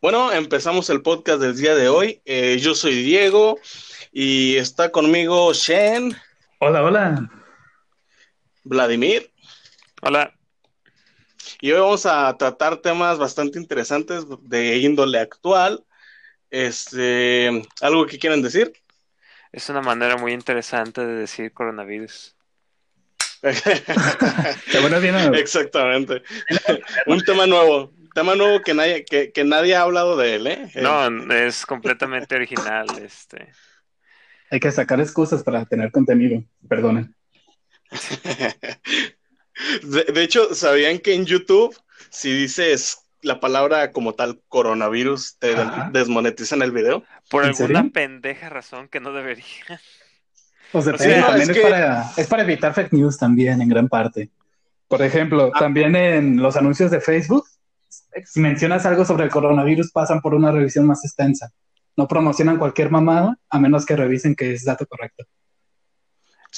Bueno, empezamos el podcast del día de hoy. Eh, yo soy Diego y está conmigo Shen. Hola, hola. Vladimir. Hola. Y hoy vamos a tratar temas bastante interesantes de índole actual. Este, ¿algo que quieran decir? Es una manera muy interesante de decir coronavirus. Exactamente. Un tema nuevo. Tema nuevo que nadie, que, que nadie ha hablado de él, ¿eh? No, es completamente original. Este. Hay que sacar excusas para tener contenido. Perdonen. De, hecho, ¿sabían que en YouTube, si dices la palabra como tal coronavirus, te desmonetizan el video? Por alguna pendeja razón que no debería. O sea, también es, para, es para evitar fake news también, en gran parte. Por ejemplo, ah. también en los anuncios de Facebook, si mencionas algo sobre el coronavirus, pasan por una revisión más extensa. No promocionan cualquier mamada a menos que revisen que es dato correcto.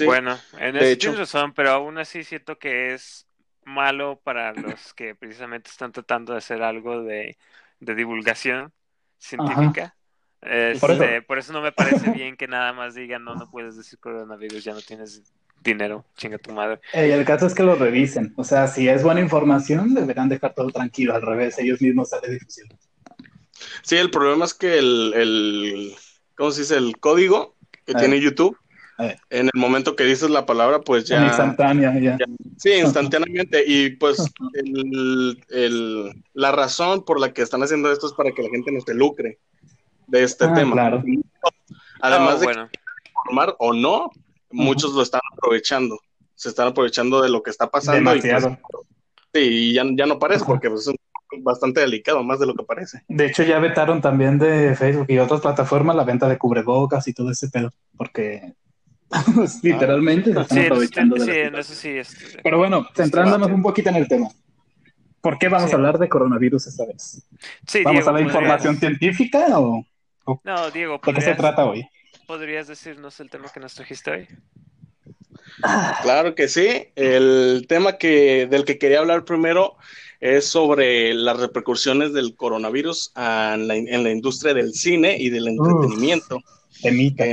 Bueno, en eso tienes razón, pero aún así siento que es malo para los que precisamente están tratando de hacer algo de, divulgación científica. Este, por, eso. no me parece bien que nada más digan, no, no puedes decir coronavirus, ya no tienes dinero, chinga tu madre. el caso es que lo revisen. O sea, si es buena información, deberán dejar todo tranquilo. Al revés, ellos mismos salen difusión. Sí, el problema es que el, el ¿cómo se dice? El código que tiene YouTube en el momento que dices la palabra, pues ya. Instantánea, ya. sí, instantáneamente. Y pues la razón por la que están haciendo esto es para que la gente no se lucre de este ah, tema. Claro. Además oh, de informar o no, muchos lo están aprovechando. Se están aprovechando de lo que está pasando. Y pues, sí, y ya, ya no parece, porque pues, es bastante delicado, más de lo que parece. De hecho, ya vetaron también de Facebook y otras plataformas la venta de cubrebocas y todo ese pedo, porque pues, literalmente se están aprovechando de sí, Pero bueno, centrándonos un poquito en el tema. ¿Por qué vamos a hablar de coronavirus esta vez? ¿Vamos a la información científica o, No, Diego, ¿de qué se trata hoy? ¿Podrías decirnos el tema que nos trajiste hoy? Claro que sí. El tema que, del que quería hablar primero es sobre las repercusiones del coronavirus en la, en la industria del cine y del entretenimiento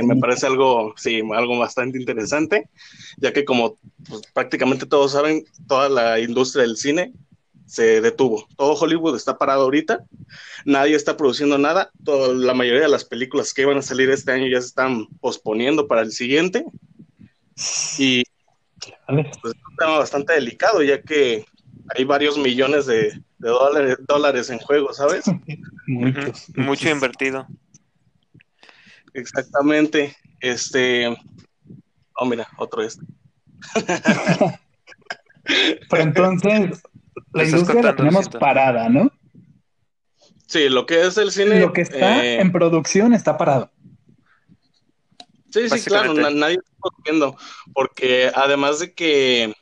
me parece algo, sí, algo bastante interesante, ya que como pues, prácticamente todos saben, toda la industria del cine se detuvo. Todo Hollywood está parado ahorita, nadie está produciendo nada, la mayoría de las películas que iban a salir este año ya se están posponiendo para el siguiente. Y pues, es un tema bastante delicado, ya que hay varios millones de, dólares, dólares en juego, ¿sabes? Mucho invertido. Exactamente. Este. Oh, mira, otro este. Pero entonces, la industria la tenemos parada, ¿no? Sí, lo que es el cine. Lo que está eh, en producción está parado. Sí, sí, claro, nadie está produciendo. Porque además de que.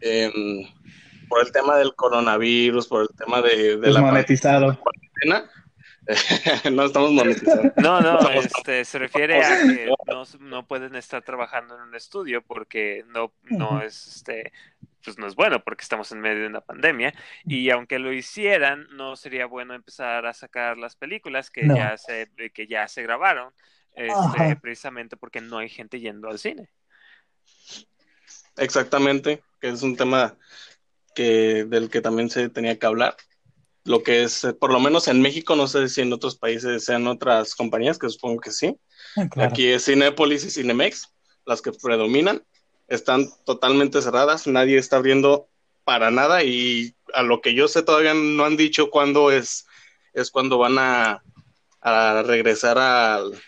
Em, por el tema del coronavirus, por el tema de, de la monetizado. cuarentena, no estamos monetizando. No, no, este, se refiere a que no, pueden estar trabajando en un estudio porque no, no es este pues no es bueno porque estamos en medio de una pandemia y aunque lo hicieran no sería bueno empezar a sacar las películas que ya se que ya se grabaron este, precisamente porque no hay gente yendo al cine. Exactamente, que es un tema que del que también se tenía que hablar. Lo que es, eh, por lo menos en México, no sé si en otros países sean otras compañías, que supongo que sí. Ah, Aquí es Cinepolis y Cinemex, las que predominan, están totalmente cerradas, nadie está abriendo para nada y a lo que yo sé todavía no han dicho cuándo es, es cuando van a, a regresar al,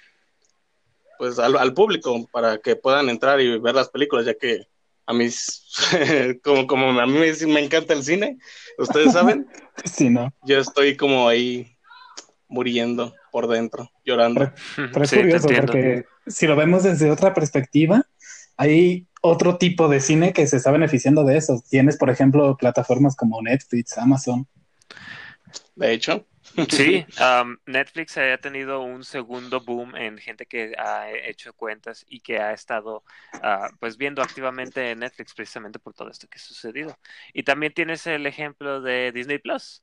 pues al, al, público para que puedan entrar y ver las películas, ya que a mí, como, como a mí me, encanta el cine, ustedes saben. sí, ¿no? Yo estoy como ahí muriendo por dentro, llorando. Pero, es curioso porque si lo vemos desde otra perspectiva, hay otro tipo de cine que se está beneficiando de eso. Tienes, por ejemplo, plataformas como Netflix, Amazon, de hecho. Sí, Netflix ha tenido un segundo boom en gente que ha hecho cuentas y que ha estado ah, pues viendo activamente Netflix precisamente por todo esto que ha sucedido. Y también tienes el ejemplo de Disney Plus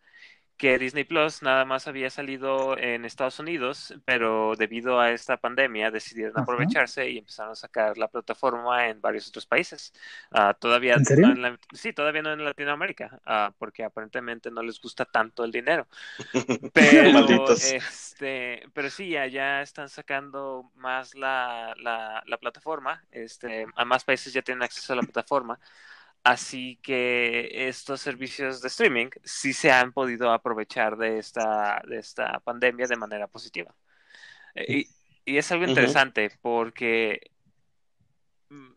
que Disney Plus nada más había salido en Estados Unidos, pero debido a esta pandemia decidieron aprovecharse y empezaron a sacar la plataforma en varios otros países. Uh, todavía ¿En serio? No en sí, todavía no en Latinoamérica, uh, porque aparentemente no les gusta tanto el dinero. Pero, este, pero sí, allá están sacando más la, la, la plataforma, este, a más países ya tienen acceso a la plataforma. Así que estos servicios de streaming sí se han podido aprovechar de esta, de esta pandemia de manera positiva. Y, y es algo interesante porque, mm,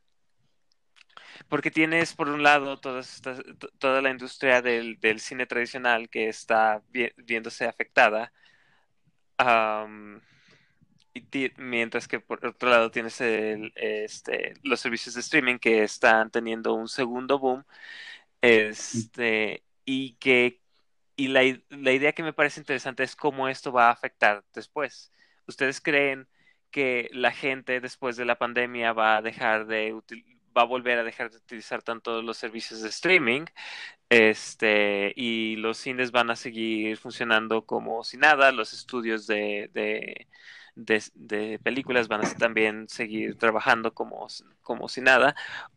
porque tienes por un lado toda, esta, toda la industria del, del, cine tradicional que está viéndose afectada. Um, mientras que por otro lado tienes este, los servicios de streaming que están teniendo un segundo boom este, y que y la, idea que me parece interesante es cómo esto va a afectar después. ¿Ustedes creen que la gente después de la pandemia va a dejar de va a volver a dejar de utilizar tanto los servicios de streaming este y los cines van a seguir funcionando como si nada, los estudios de de, de, películas van a también seguir trabajando como, como si nada,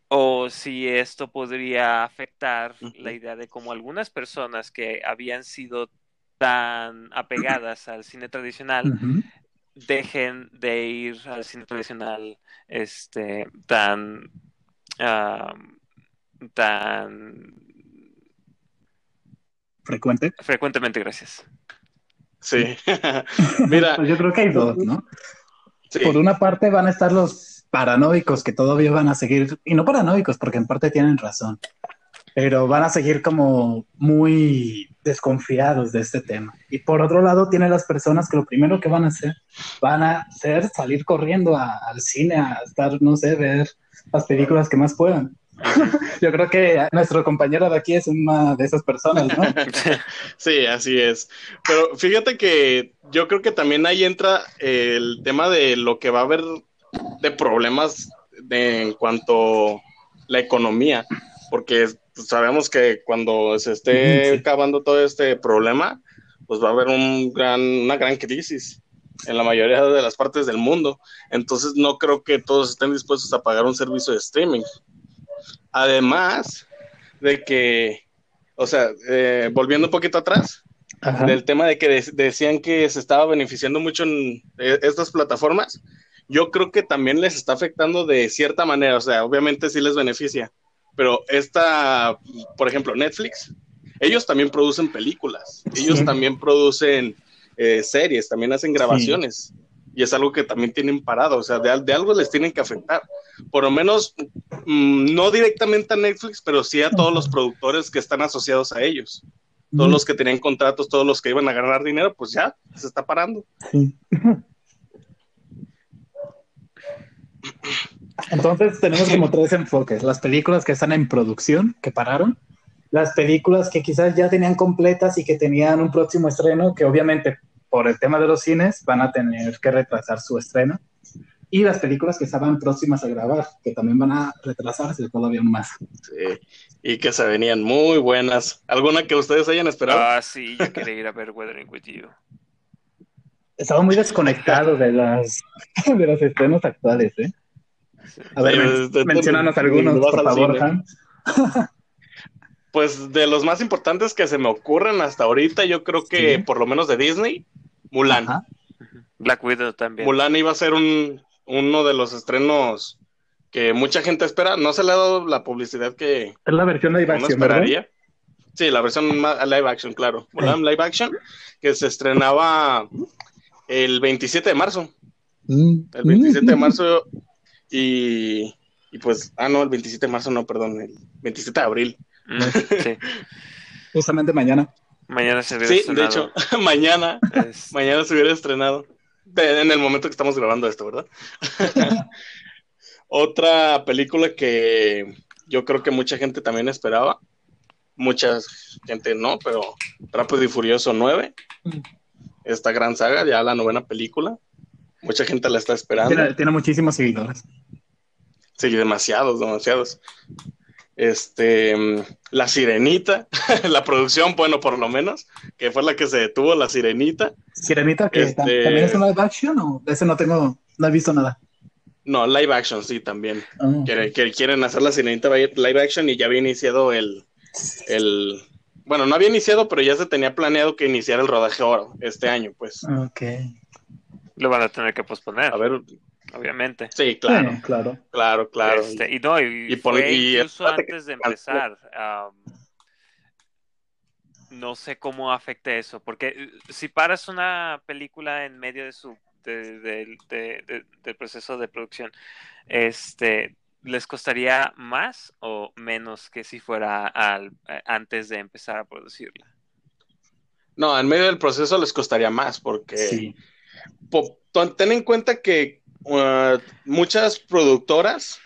o si esto podría afectar la idea de cómo algunas personas que habían sido tan apegadas al cine tradicional uh -huh. dejen de ir al cine tradicional este tan uh, tan frecuente. frecuentemente gracias Sí. Mira. pues yo creo que hay dos, ¿no? Sí. Por una parte van a estar los paranoicos que todavía van a seguir, y no paranoicos porque en parte tienen razón, pero van a seguir como muy desconfiados de este tema. Y por otro lado tiene las personas que lo primero que van a hacer, van a hacer salir corriendo a, al cine, a estar, no sé, ver las películas que más puedan. Yo creo que nuestro compañero de aquí es una de esas personas, ¿no? Sí, así es. Pero fíjate que yo creo que también ahí entra el tema de lo que va a haber de problemas de, en cuanto a la economía, porque sabemos que cuando se esté sí. acabando todo este problema, pues va a haber un gran, una gran crisis en la mayoría de las partes del mundo. Entonces no creo que todos estén dispuestos a pagar un servicio de streaming. Además de que, o sea, eh, volviendo un poquito atrás, Ajá. del tema de que de decían que se estaba beneficiando mucho en eh, estas plataformas, yo creo que también les está afectando de cierta manera, o sea, obviamente sí les beneficia, pero esta, por ejemplo, Netflix, ellos también producen películas, ellos sí. también producen eh, series, también hacen grabaciones. Sí y es algo que también tienen parado, o sea, de, de algo les tienen que afectar. Por lo menos, mmm, no directamente a Netflix, pero sí a todos los productores que están asociados a ellos. Todos mm. los que tenían contratos, todos los que iban a ganar dinero, pues ya, se está parando. Sí. Entonces tenemos como tres enfoques. Las películas que están en producción, que pararon. Las películas que quizás ya tenían completas y que tenían un próximo estreno, que obviamente por el tema de los cines, van a tener que retrasar su estreno. Y las películas que estaban próximas a grabar, que también van a retrasarse todavía más. Sí, y que se venían muy buenas. ¿Alguna que ustedes hayan esperado? Ah, sí, yo quería ir a ver Weathering with You. Estaba muy desconectado de, las, de los estrenos actuales, ¿eh? A ver, sí, men mencionanos algunos, por favor, Hans. Pues de los más importantes que se me ocurren hasta ahorita, yo creo que sí. por lo menos de Disney, Mulan. Ajá. Black Widow también. Mulan iba a ser un, uno de los estrenos que mucha gente espera. No se le ha dado la publicidad que. Es la versión live action. esperaría. ¿verdad? Sí, la versión live action, claro. Mulan live action, que se estrenaba el 27 de marzo. Mm. El 27 de marzo. Y, y pues, ah, no, el 27 de marzo, no, perdón, el 27 de abril. Mm, sí. Justamente mañana. Mañana se hubiera sí, estrenado. de hecho, mañana, es... mañana se hubiera estrenado. En el momento que estamos grabando esto, ¿verdad? Otra película que yo creo que mucha gente también esperaba. Mucha gente no, pero Rápido y Furioso 9. Mm. Esta gran saga, ya la novena película. Mucha gente la está esperando. Tiene, muchísimos seguidores. Sí, demasiados, demasiados. Este, La Sirenita, la producción, bueno, por lo menos, que fue la que se detuvo, La Sirenita. ¿Sirenita que este también es una live action o de ese no tengo, no he visto nada? No, live action, sí, también. Ah. que, quieren hacer La Sirenita live action y ya había iniciado el, el, bueno, no había iniciado, pero ya se tenía planeado que iniciara el rodaje ahora, este año, pues. Ok. Lo van a tener que posponer. A ver. Obviamente. Sí, claro. claro. Claro, claro. Este, y no, y, incluso antes de empezar. no sé cómo afecte eso, porque eh, si paras una película en medio de su del proceso de producción, este, ¿les costaría más o menos que si fuera al, eh, antes de empezar a producirla? No, en medio del proceso les costaría más porque ten en cuenta que uh, muchas productoras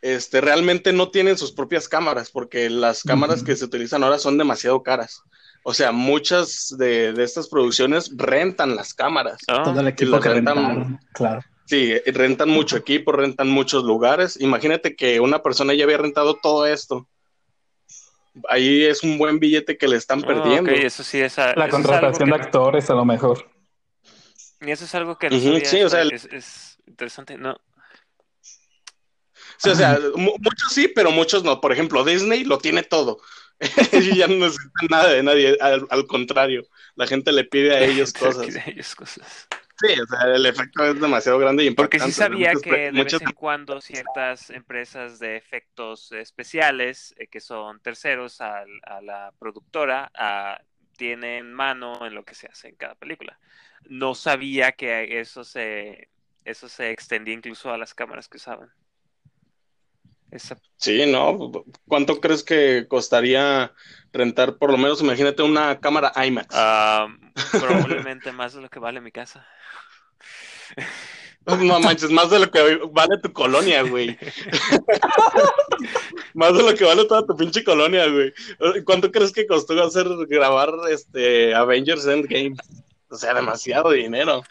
este, realmente no tienen sus propias cámaras porque las cámaras que se utilizan ahora son demasiado caras. O sea, muchas de, estas producciones rentan las cámaras. Ah. Todo el equipo que rentan, claro. Sí, rentan mucho equipo, rentan muchos lugares. Imagínate que una persona ya había rentado todo esto. Ahí es un buen billete que le están ah, perdiendo. eso sí, esa, la contratación de actores a lo mejor. Y eso es algo que sí, o sea, es, interesante, ¿no? Sí, o sea, muchos sí, pero muchos no. Por ejemplo, Disney lo tiene todo. ellos ya no necesitan nada de nadie, al, contrario, la gente le pide a ellos cosas. Sí, o sea, el efecto es demasiado grande y. Porque sí sabía que de vez en cuando ciertas empresas de efectos especiales, eh, que son terceros a, la productora, ah, tienen mano en lo que se hace en cada película no sabía que eso se, eso se extendía incluso a las cámaras que usaban. Sí, ¿no? ¿Cuánto crees que costaría rentar, por lo menos, imagínate una cámara IMAX? Ah, probablemente más de lo que vale mi casa. No manches, más de lo que vale tu colonia, güey. más de lo que vale toda tu pinche colonia, güey. ¿Cuánto crees que costó hacer grabar este Avengers Endgame? O sea, demasiado dinero.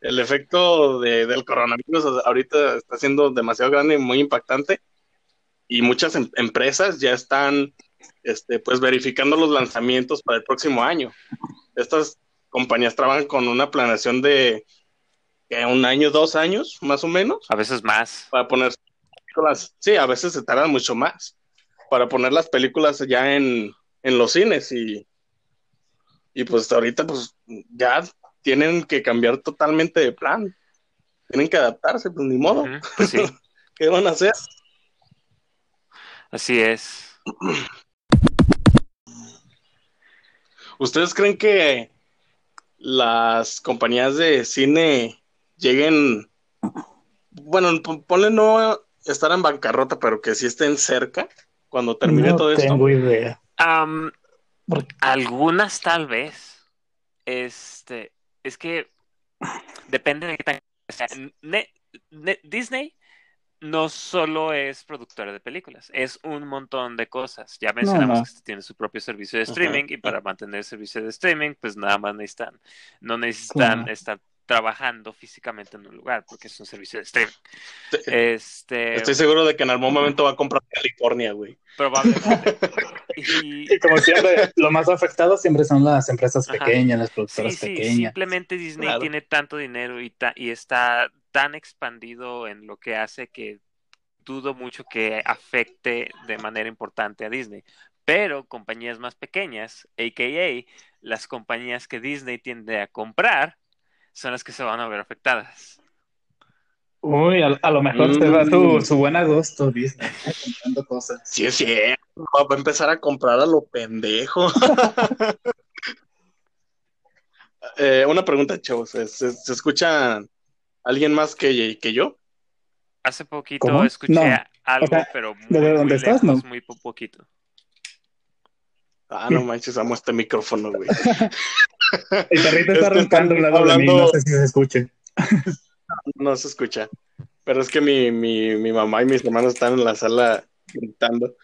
El efecto de, del coronavirus ahorita está siendo demasiado grande y muy impactante. Y muchas em, empresas ya están este, pues verificando los lanzamientos para el próximo año. Estas compañías trabajan con una planeación de un año, dos años, más o menos. A veces más. Para poner películas. Sí, a veces se tardan mucho más. Para poner las películas ya en, en los cines y y pues ahorita pues ya tienen que cambiar totalmente de plan. Tienen que adaptarse, pues ni modo. Pues sí. ¿Qué van a hacer? Así es. ¿Ustedes creen que las compañías de cine lleguen, bueno, ponle no estar en bancarrota, pero que sí estén cerca cuando termine todo esto? No tengo idea. Algunas tal vez. Este, es que depende de qué tan... Disney no solo es productora de películas, es un montón de cosas. Ya mencionamos que tiene su propio servicio de streaming y para mantener el servicio de streaming, pues nada más necesitan, no necesitan estar trabajando físicamente en un lugar, porque es un servicio de streaming. Este... Estoy seguro de que en algún momento va a comprar California, güey. Probablemente. y... como siempre, lo más afectado siempre son las empresas pequeñas, las productoras sí, pequeñas. Simplemente Disney tiene tanto dinero y, y está tan expandido en lo que hace que dudo mucho que afecte de manera importante a Disney. Pero compañías más pequeñas, a.k.a. las compañías que Disney tiende a comprar, son las que se van a ver afectadas. Uy, a, lo mejor te va tu, mm. su buen agosto, Disney, comprando cosas. Sí, sí, va a empezar a comprar a lo pendejo. Eh, una pregunta, chavos. ¿Se, escucha alguien más que, que yo? Hace poquito escuché algo, pero muy, ¿De dónde estás? no. muy poquito. Ah, no manches, amo este micrófono, güey. El perrito está roncando al lado de mí, no sé si se escuche. No se escucha. Pero es que mi, mi, mi mamá y mis hermanos están en la sala gritando.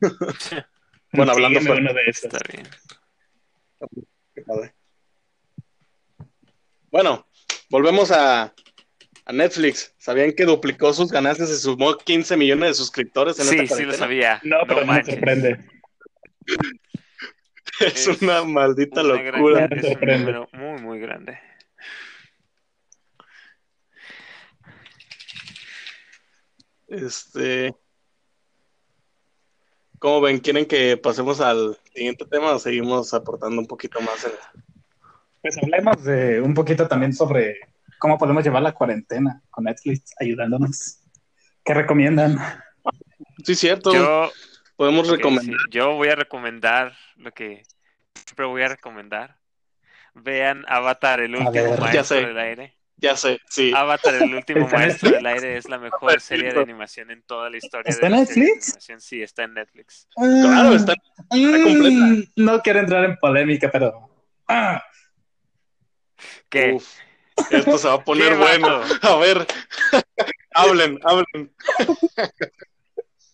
bueno, hablando de. Está bien. Padre. Bueno, volvemos a, a Netflix. ¿Sabían que duplicó sus ganancias y sumó 15 millones de suscriptores en Sí, esta sí lo cuarentena? sabía. No, pero no me sorprende. Es, Es una maldita Una locura. Es un número muy, muy grande. Este. ¿Cómo ven? ¿Quieren que pasemos al siguiente tema o seguimos aportando un poquito más en? Pues hablemos de un poquito también sobre cómo podemos llevar la cuarentena con Netflix ayudándonos. ¿Qué recomiendan? Sí, cierto. Yo, Podemos recomendar. sí, yo voy a recomendar lo que siempre voy a recomendar. Vean Avatar, el último ver. Ya maestro sé. del aire. Ya sé, sí. Avatar, el último ¿Está maestro del aire es la mejor serie de animación en toda la historia ¿Está de en Netflix? Sí, está en Netflix. Claro, está, Mm, completa. No quiero entrar en polémica, pero. Ah, ¿Qué? Uf, esto se va a poner ¿Qué, bueno. A ver, hablen, hablen.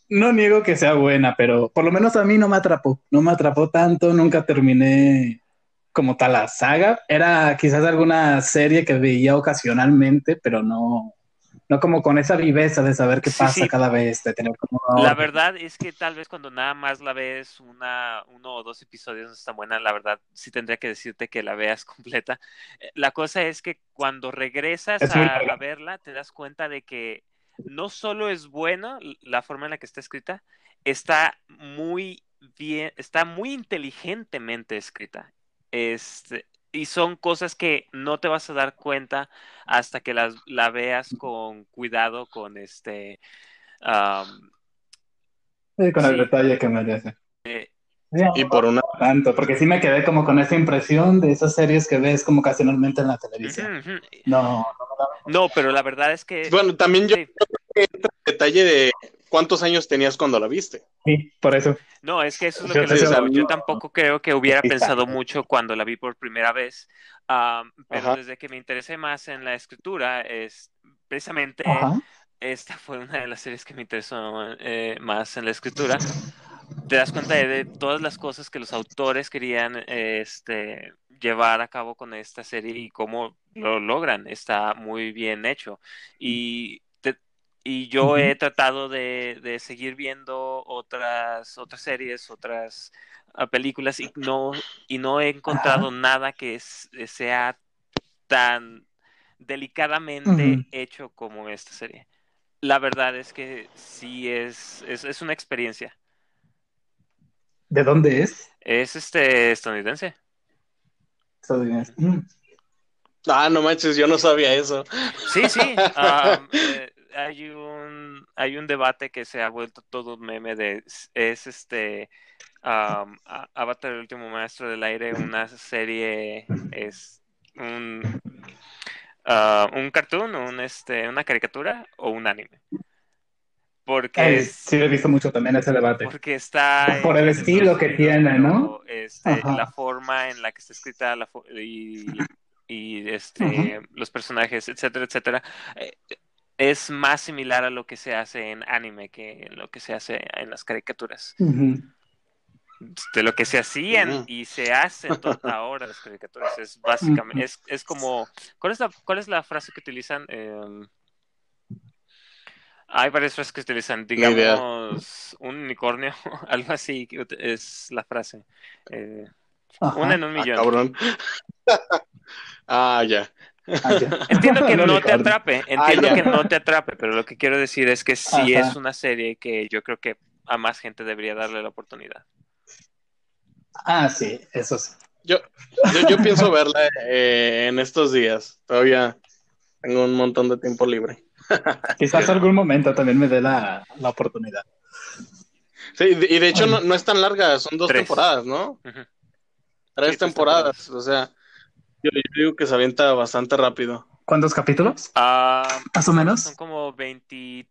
no niego que sea buena, pero por lo menos a mí no me atrapó. No me atrapó tanto, nunca terminé como tal la saga. Era quizás alguna serie que veía ocasionalmente, pero no, no como con esa viveza de saber qué Sí, pasa sí. cada vez, de tener como La verdad es que tal vez cuando nada más la ves una, uno o dos episodios no está buena, la verdad sí tendría que decirte que la veas completa. Eh, La cosa es que cuando regresas Es a, a verla, te das cuenta de que no solo es buena la forma en la que está escrita, está muy bien, está muy inteligentemente escrita. Este, y son cosas que no te vas a dar cuenta hasta que las, la veas con cuidado, con este... Sí, con el Sí. detalle que merece. eh, Sí, Y por una. tanto, porque sí me quedé como con esa impresión de esas series que ves como ocasionalmente en la televisión. ujú, ujú. No, No, pero la verdad es que Bueno, también yo sí. entra el detalle de cuántos años tenías cuando la viste. sí, por eso. No, es que eso es lo Yo que les sé, digo. o sea, Yo no- tampoco creo que hubiera Exacto. pensado mucho cuando la vi por primera vez, pero Ajá. desde que me interesé más en la escritura, es precisamente Ajá. esta fue una de las series que me interesó eh, más en la escritura. Te das cuenta de, de todas las cosas que los autores querían eh, este, llevar a cabo con esta serie y cómo lo logran. Está muy bien hecho. Y, y yo he tratado de, de seguir viendo otras, otras series, otras ah, películas y no, y no he encontrado nada que es- sea tan delicadamente hecho como esta serie. La verdad es que sí es, es, es una experiencia. ¿De dónde es? Es este estadounidense. Estadounidense. Mm. Ah, no manches, yo no sabía eso. Sí, sí. eh, hay un hay un debate que se ha vuelto todo un meme de es este A- Avatar el último maestro del aire una serie es un ah, un cartoon un este una caricatura o un anime porque Ay, es- sí, he visto mucho también ese debate. porque está Por el estilo que tiene, ¿no? este, la forma en la que está escrita la y, y este los personajes etcétera etcétera eh, es más similar a lo que se hace en anime que en lo que se hace en las caricaturas. De lo que se hacían y se hacen ahora las caricaturas es básicamente es, es como ¿cuál es la cuál es la frase que utilizan Em, hay varias frases que utilizan digamos un unicornio algo así es la frase Eh, una en un Ah, millón. cabrón. ah, ya. Ah, entiendo que no te atrape entiendo ya. que no te atrape pero lo que quiero decir es que sí Ajá. es una serie que yo creo que a más gente debería darle la oportunidad Ah, sí, eso sí. Yo, yo, yo pienso verla eh, en estos días. Todavía tengo un montón de tiempo libre. Quizás algún momento también me dé la, la oportunidad. Sí, y de hecho no, no es tan larga, son dos Tres. temporadas, ¿no? Tres temporadas. O sea, yo, yo digo que se avienta bastante rápido. ¿Cuántos capítulos? Ah, Más o menos. son como 20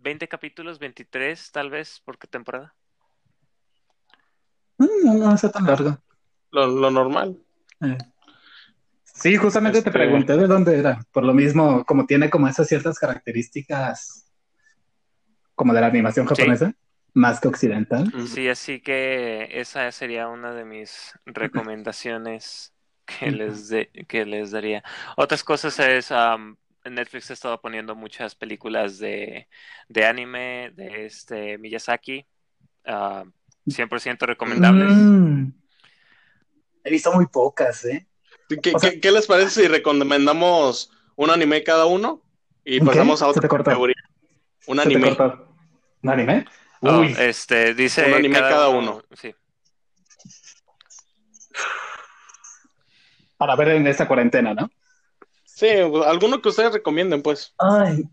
20 capítulos 23 tal vez por temporada Mm, No, no está tan largo. Lo, lo normal. Eh. Sí, justamente te Este- pregunté de dónde era. Por lo mismo, como tiene como esas ciertas características como de la animación Sí. japonesa. más que occidental. Sí, así que esa sería una de mis recomendaciones que les, que les daría. Otras cosas es, Netflix ha estado poniendo muchas películas de, de anime, de este Miyazaki, 100% recomendables. Mm. He visto muy pocas, ¿eh? ¿Qué, les parece si recomendamos un anime cada uno y pasamos a otra categoría? Un anime. ¿Un anime? Oh, este, dice un anime cada, uno. Sí. Para ver en esta cuarentena, ¿no? Sí, alguno que ustedes recomienden, pues. Ay.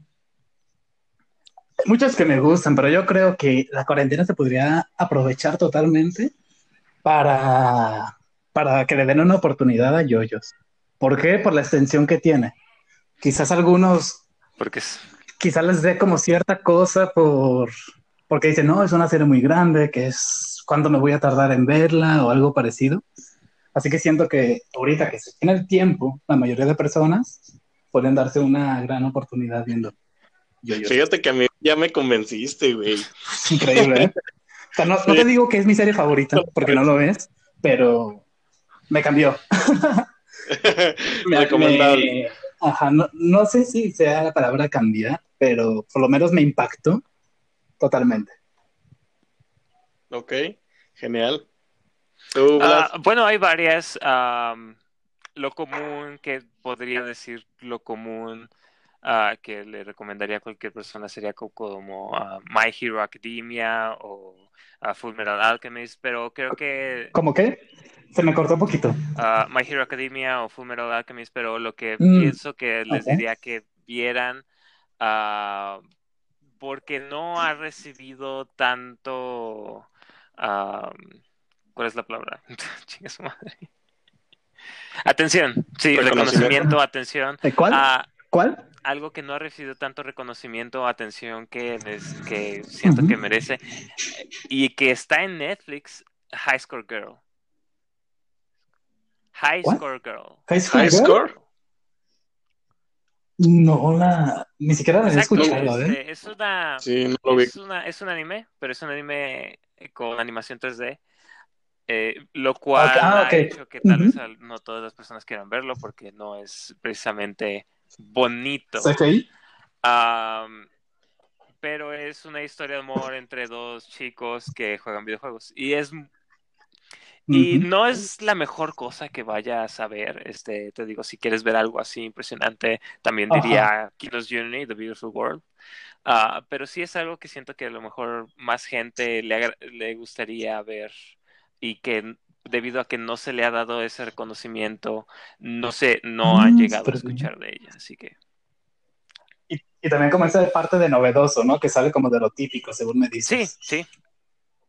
Muchos que me gustan, pero yo creo que la cuarentena se podría aprovechar totalmente para para que le den una oportunidad a Yoyos. ¿Por qué? Por la extensión que tiene. Quizás algunos. Porque Quizás les dé como cierta cosa por. Porque dicen, no, es una serie muy grande, que es. ¿Cuándo me voy a tardar en verla? o algo parecido. Así que siento que ahorita que se tiene el tiempo, la mayoría de personas pueden darse una gran oportunidad viendo. Fíjate que a mí ya me convenciste, güey. Increíble, ¿eh? O sea, no, no te digo que es mi serie favorita, porque no lo es, pero me cambió. me, ajá, no, sé si sea la palabra cambiar, pero por lo menos me impactó totalmente. Ok, genial. Ah, bueno, hay varias. lo común que podría decir lo común uh, que le recomendaría a cualquier persona sería como ah, My Hero Academia o Full Metal Alchemist, pero creo que... ¿Cómo qué? Se me cortó un poquito. Uh, My Hero Academia o Full Metal Alchemist, pero lo que mm, pienso que les diría que vieran, uh, porque no ha recibido tanto... Uh, ¿Cuál es la palabra? Chinga su madre. Atención, sí, reconocimiento, atención. ¿Cuál? ¿Cuál? algo que no ha recibido tanto reconocimiento o atención que, que siento que merece y que está en Netflix, High Score Girl. High Score Girl. High Score, No, la... ni siquiera la he escuchado, ¿eh? Es, una, es, una, es un anime, pero es un anime con animación 3D. Eh, lo cual ah, ha hecho que tal vez no todas las personas quieran verlo porque no es precisamente bonito. pero es una historia de amor entre dos chicos que juegan videojuegos. Y es. Y no es la mejor cosa que vayas a ver. Este, te digo, si quieres ver algo así impresionante, también diría Kinos Journey, The Beautiful World. Ah, pero sí es algo que siento que a lo mejor más gente le, le gustaría ver y que debido a que no se le ha dado ese reconocimiento, no sé, no han mm, llegado a escuchar de ella, así que. Y, también como esa parte de novedoso, ¿no? Que sale como de lo típico, según me dices. Sí, sí.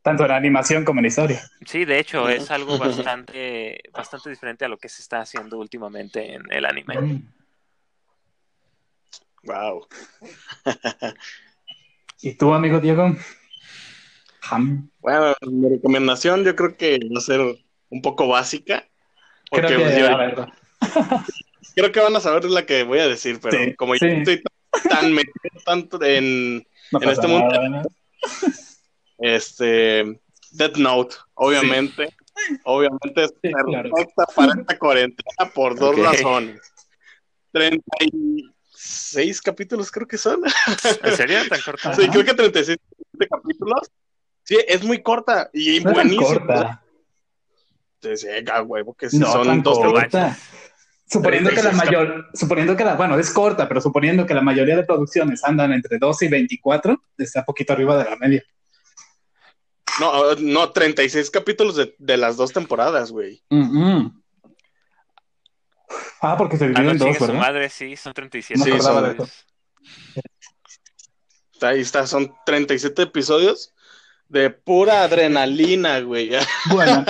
Tanto en animación como en historia. Sí, de hecho, es algo bastante, bastante diferente a lo que se está haciendo últimamente en el anime. Wow. Mm. ¿Y tú, amigo Diego? Bueno, mi recomendación yo creo que va a ser un poco básica. Porque creo que, creo que van a saber la que voy a decir, pero como yo estoy tan metido tanto en, en este mundo, este Death Note, obviamente, obviamente es perfecta para esta cuarentena por dos razones. 36 capítulos creo que son. ¿En serio? ¿Tan corta? Sí, creo que 36 capítulos. Sí, es muy corta y buenísima huevo, que son dos Suponiendo que la mayor, suponiendo que la, bueno, es corta, pero suponiendo que la mayoría de producciones andan entre 12 y 24, está poquito arriba de la media. No, no, 36 capítulos de, de las dos temporadas, güey. Ah, porque se dividen ah, en dos, ¿verdad? Su madre, sí, son 37. Sí, son... Ahí está, son 37 episodios de pura adrenalina, güey. Bueno.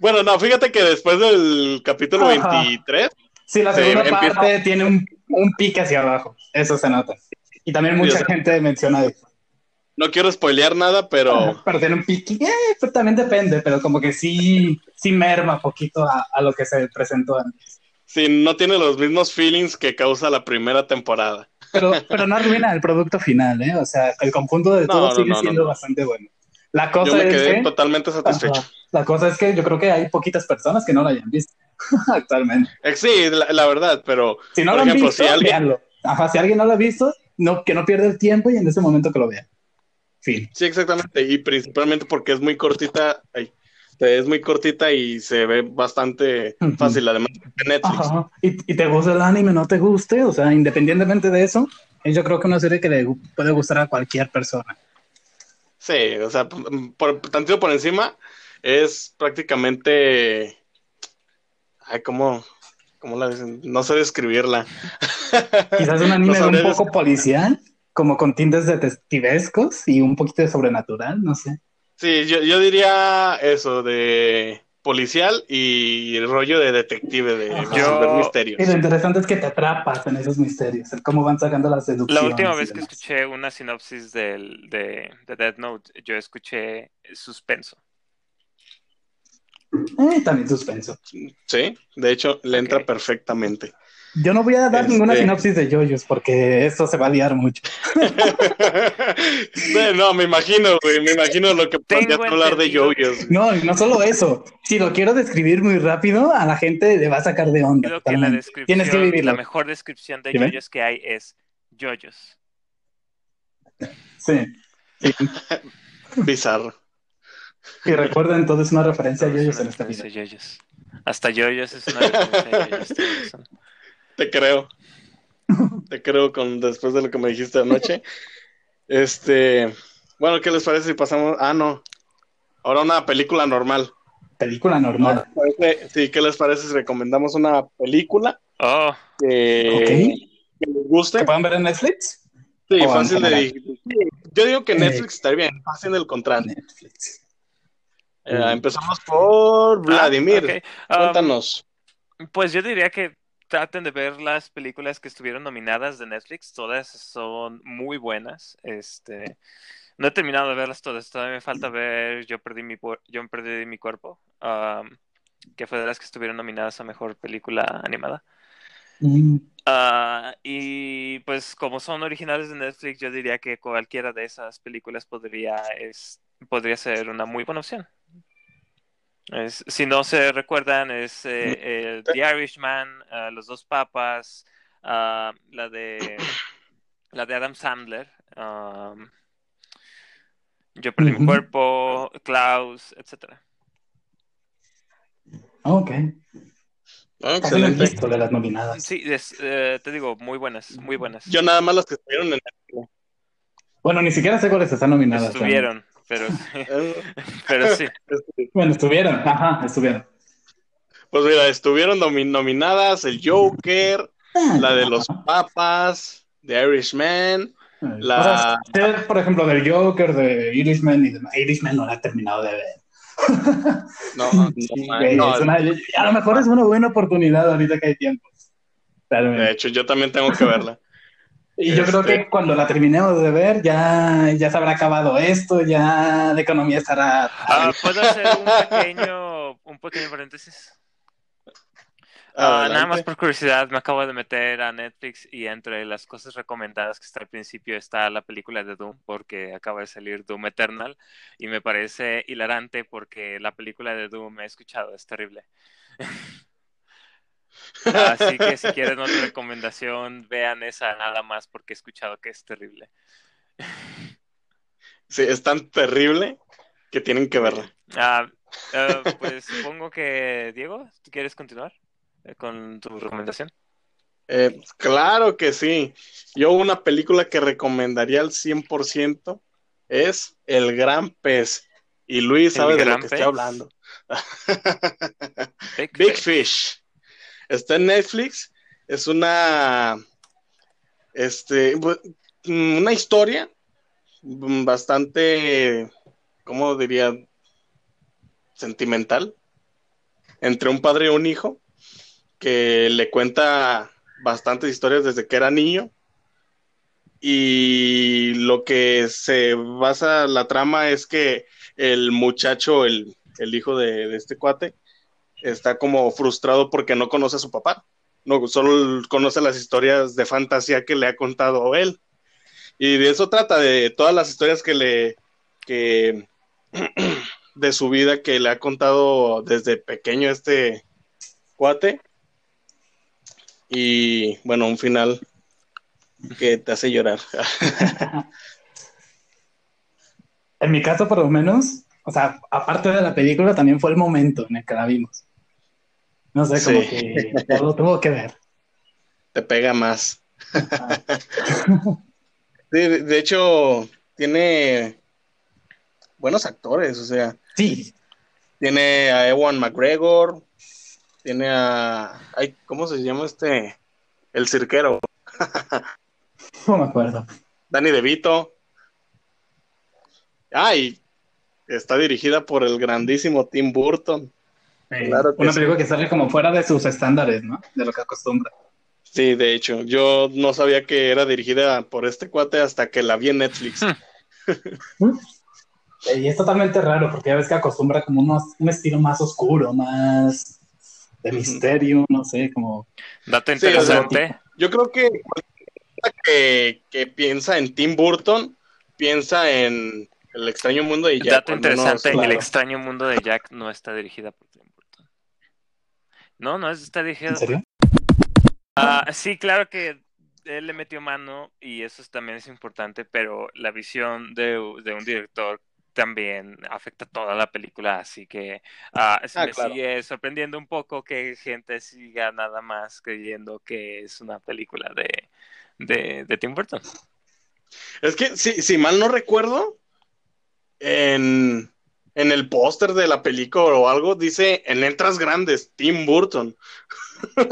bueno, no, fíjate que después del capítulo 23. Sí, la segunda parte tiene un, un, pique hacia abajo. Eso se nota. Y también mucha gente menciona eso. No quiero spoilear nada, pero. pero tiene un pique. Eh, pues también depende, pero como que sí, sí merma poquito a, a lo que se presentó antes. Sí, no tiene los mismos feelings que causa la primera temporada. Pero, pero no arruina el producto final, ¿eh? O sea, el conjunto de todo sigue siendo bastante bueno. La cosa yo me quedé es totalmente satisfecho. la cosa es que yo creo que hay poquitas personas que no lo hayan visto actualmente. Eh, sí, la, verdad, pero si no lo han visto, si alguien... Ajá, si alguien no lo ha visto, no, que no pierda el tiempo y en ese momento que lo vea. Fin. Sí, exactamente. Y principalmente porque es muy cortita. Ay, es muy cortita y se ve bastante fácil, además de Netflix. ¿Y, ¿Y, te gusta el anime, no te guste, o sea, independientemente de eso, yo creo que es una serie que le puede gustar a cualquier persona. Sí, o sea, por, tantito por encima, es prácticamente. Ay, ¿cómo, cómo la dicen? No sé describirla. Quizás un anime un poco policial, como con tintes detectivescos y un poquito de sobrenatural, no sé. Sí, yo, yo diría eso, de policial y el rollo de detective, de resolver misterios. Y lo interesante es que te atrapas en esos misterios, el cómo van sacando las deducciones. La última vez que escuché una sinopsis del, de, de Dead Note, yo escuché suspenso. Eh, también suspenso. Sí, de hecho, le entra perfectamente. Yo no voy a dar ninguna este sinopsis de yoyos porque esto se va a liar mucho. no, me imagino, güey, me imagino lo que podrías hablar de yoyos. No, no solo eso. Si lo quiero describir muy rápido, a la gente le va a sacar de onda. Creo que la Tienes que vivirlo. La mejor descripción de yoyos que hay es yoyos. Sí. Bizarro. Y recuerden, todo es una referencia a yoyos en esta vida. Hasta yoyos es una referencia a yoyos. Te creo. Te creo con después de lo que me dijiste anoche. Este, bueno, ¿qué les parece si pasamos? Ah, no. Ahora una película normal. Película normal. Sí, ¿qué les parece si recomendamos una película? Oh. Que, les guste. ¿Que puedan ver en Netflix? Sí, fácil de Yo digo que eh, Netflix está bien, fácil del contrario. Netflix. Eh, empezamos por Vladimir. Ah, Cuéntanos. pues yo diría que traten de ver las películas que estuvieron nominadas de Netflix, todas son muy buenas. Este, no he terminado de verlas todas, todavía me falta ver Yo perdí mi Yo perdí mi cuerpo, que fue de las que estuvieron nominadas a mejor película animada. Mm. Ah, y pues como son originales de Netflix, yo diría que cualquiera de esas películas podría es, podría ser una muy buena opción si no se recuerdan, es eh, The Irishman, uh, Los Dos Papas, uh, la de la de Adam Sandler, um, Yo perdí mi cuerpo, Klaus, etcétera. Ok. Ah, excelente. de las nominadas. Sí, eh, te digo, muy buenas, muy buenas. Yo nada más las que estuvieron en el... Bueno, ni siquiera sé cuáles están nominadas. Estuvieron pero, pero sí. Bueno, estuvieron, ajá, estuvieron. Pues mira, estuvieron nominadas el Joker, ah, la de los Papas, The Irishman, la... por ejemplo, del Joker, de Irishman y de Irishman no la he terminado de ver. No, no, a lo mejor es una buena oportunidad ahorita que hay tiempo. de hecho, yo también tengo que verla. Y yo creo que este cuando la terminemos de ver, ya, ya se habrá acabado esto, ya la economía estará. Ah, ¿Puedo hacer un pequeño, un pequeño paréntesis? Ah, nada más por curiosidad, me acabo de meter a Netflix y entre las cosas recomendadas que está al principio está la película de Doom, porque acaba de salir Doom Eternal y me parece hilarante porque la película de Doom he escuchado, es terrible. Así que si quieren otra recomendación, vean esa nada más porque he escuchado que es terrible. Sí, es tan terrible que tienen que verla. Ah, eh, pues supongo que, Diego, ¿tú quieres continuar eh, con tu recomendación? Eh, claro que sí. Yo una película que recomendaría al 100% es El Gran Pez. Y Luis sabe de lo que estoy hablando. Big, Fish. Está en Netflix. Es una. Este. Una historia bastante. ¿Cómo diría? Sentimental. Entre un padre y un hijo. Que le cuenta bastantes historias desde que era niño. Y lo que se basa la trama es que el muchacho, el, hijo de, de este cuate, está como frustrado porque no conoce a su papá. no solo conoce las historias de fantasía que le ha contado él. Y de eso trata, de todas las historias que le, que, de su vida que le ha contado desde pequeño este cuate. Y bueno, un final que te hace llorar. en mi caso, por lo menos, o sea, aparte de la película, también fue el momento en el que la vimos. No sé, como que lo tuvo que ver. Te pega más. de, hecho, tiene buenos actores, o sea. Sí. Tiene a Ewan McGregor, tiene a. Ay, ¿Cómo se llama este? El cirquero. no me acuerdo. Danny DeVito. Ay, está dirigida por el grandísimo Tim Burton. Claro una película que sale como fuera de sus estándares, ¿no? De lo que acostumbra. Sí, de hecho, yo no sabía que era dirigida por este cuate hasta que la vi en Netflix. y es totalmente raro, porque ya ves que acostumbra como un estilo más oscuro, más de misterio, no sé, como... Dato interesante. yo creo que, que que piensa en Tim Burton, piensa en el extraño mundo de Jack. Dato interesante, El extraño mundo de Jack no está dirigida por. No, no está dirigida. ¿En serio? Ah, sí, claro que él le metió mano y eso también es importante, pero la visión de, un director también afecta toda la película, así que uh, me sigue sorprendiendo un poco que gente siga nada más creyendo que es una película de, de, Tim Burton. Es que, si, si mal no recuerdo, en, en el póster de la película o algo dice en letras grandes Tim Burton.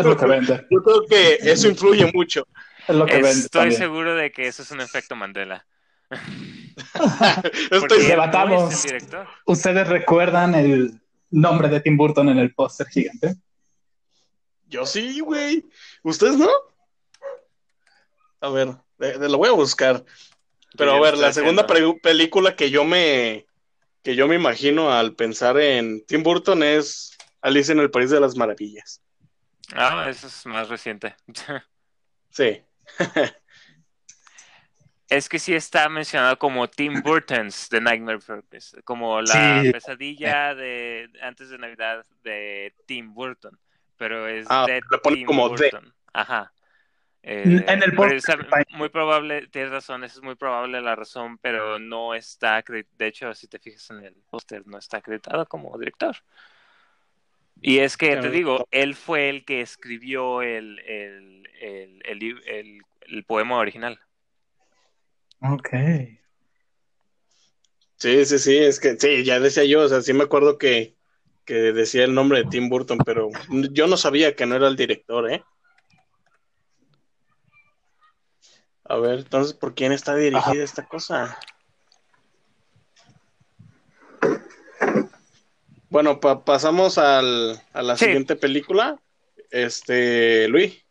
lo que vende. Yo creo que eso influye mucho. Estoy seguro de que eso es un efecto Mandela. Estoy debatamos. ¿Ustedes recuerdan el nombre de Tim Burton en el póster gigante? Yo sí, güey. ¿Ustedes no? A ver, lo voy a buscar. Pero a ver, la segunda película que yo me que yo me imagino al pensar en Tim Burton es Alice en el País de las Maravillas. Ah, eso es más reciente. sí. es que sí está mencionado como Tim Burton's The Nightmare Purpose, como la pesadilla de antes de Navidad de Tim Burton, pero es ah, de Tim como Burton. Ajá. Eh, en el póster. Muy probable, tienes razón, esa es muy probable la razón, pero no está, de hecho, si te fijas en el póster, no está acreditado como director. Y es que, te digo, él fue el que escribió el, el, el, el poema original. Ok. Sí, sí, sí, es que sí, ya decía yo, o sea, sí me acuerdo que, que decía el nombre de Tim Burton, pero yo no sabía que no era el director, ¿eh? A ver, entonces, ¿por quién está dirigida esta cosa? Bueno, pasamos al, a la siguiente película. Este, Luis.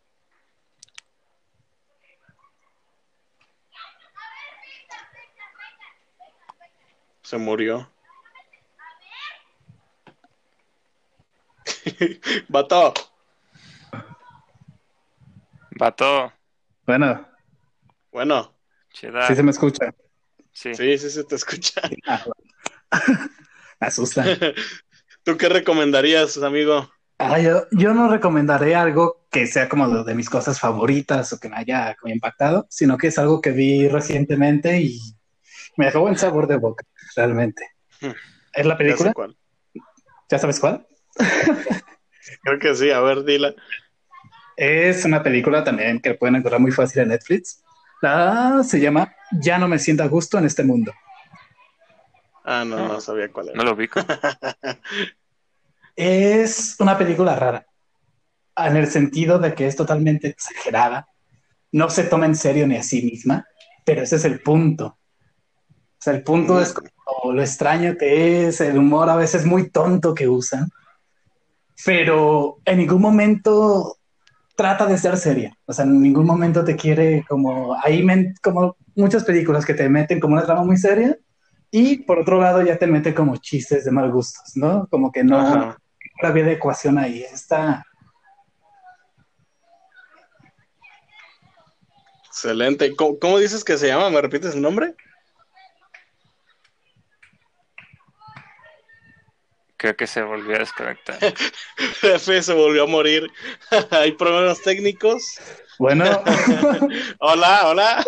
Se murió. Bato. Bato. Bueno, bueno. Sí se me escucha. Sí, sí, sí se te escucha. asusta. ¿Tú qué recomendarías, amigo? Ah, yo, yo, no recomendaré algo que sea como de mis cosas favoritas o que me haya impactado, sino que es algo que vi recientemente y me dejó buen sabor de boca, realmente. Hmm. ¿Es la película? ¿Ya sabes cuál? Creo que sí, a ver, dila. Es una película también que pueden encontrar muy fácil en Netflix se llama Ya no me siento a gusto en este mundo. Ah, no, no sabía cuál era. No lo vi. es una película rara, en el sentido de que es totalmente exagerada, no se toma en serio ni a sí misma, pero ese es el punto. O sea, el punto es como lo extraño que es, el humor a veces muy tonto que usan, pero en ningún momento trata de ser seria. O sea, en ningún momento te quiere como ahí, como muchas películas que te meten como una trama muy seria y por otro lado ya te mete como chistes de mal gustos, ¿no? Como que no, no había de ecuación ahí. Está. Excelente. ¿Cómo, dices que se llama? ¿Me repites el nombre? Creo que se volvió a desconectar. F se volvió a morir. Hay problemas técnicos. Bueno. hola, hola.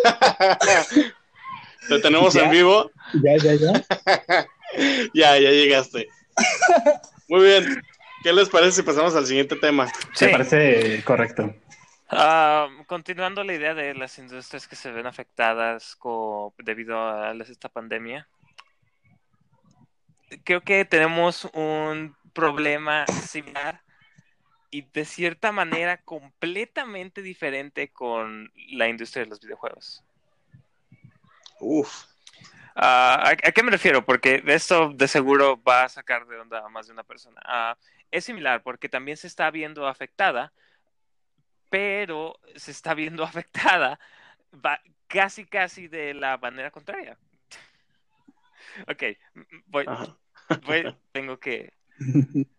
Te tenemos en vivo. Ya, ya, ya. ya, ya llegaste. Muy bien. ¿Qué les parece si pasamos al siguiente tema? Me parece correcto. Ah, continuando la idea de las industrias que se ven afectadas debido a esta pandemia, creo que tenemos un problema similar y de cierta manera completamente diferente con la industria de los videojuegos. Uf. Ah, ¿a, qué me refiero? Porque esto de seguro va a sacar de onda a más de una persona. Ah, es similar porque también se está viendo afectada, pero se está viendo afectada casi, casi de la manera contraria. Ok, voy, tengo que...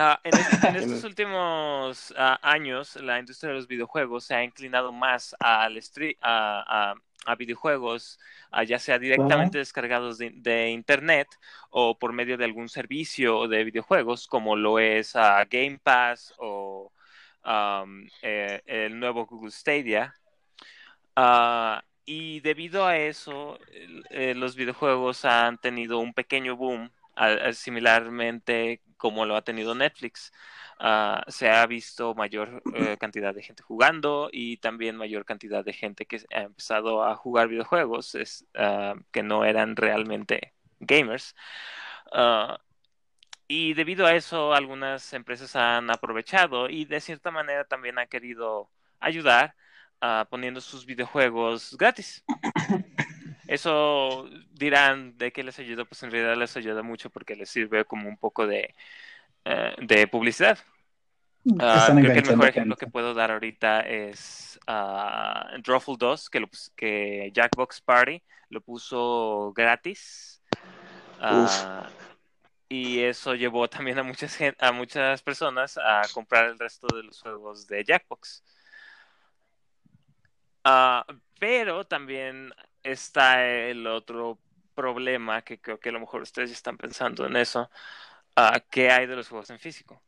Ah, en, estos últimos años, la industria de los videojuegos se ha inclinado más al a, a videojuegos, ya sea directamente descargados de, internet o por medio de algún servicio de videojuegos, como lo es Game Pass o eh, el nuevo Google Stadia. Ah, y debido a eso, eh, los videojuegos han tenido un pequeño boom, similarmente como lo ha tenido Netflix. Ah, se ha visto mayor eh, cantidad de gente jugando y también mayor cantidad de gente que ha empezado a jugar videojuegos es, ah, que no eran realmente gamers. Ah, y debido a eso, algunas empresas han aprovechado y de cierta manera también han querido ayudar poniendo sus videojuegos gratis. Eso dirán de qué les ayuda, pues en realidad les ayuda mucho porque les sirve como un poco de eh, de publicidad. Uh, creo que el mejor ejemplo que puedo dar ahorita es uh, Drawful 2, que, lo, que Jackbox Party lo puso gratis. Uh, y eso llevó también a muchas, a muchas personas a comprar el resto de los juegos de Jackbox. Pero también está el otro problema que creo que a lo mejor ustedes están pensando en eso, qué hay de los juegos en físico.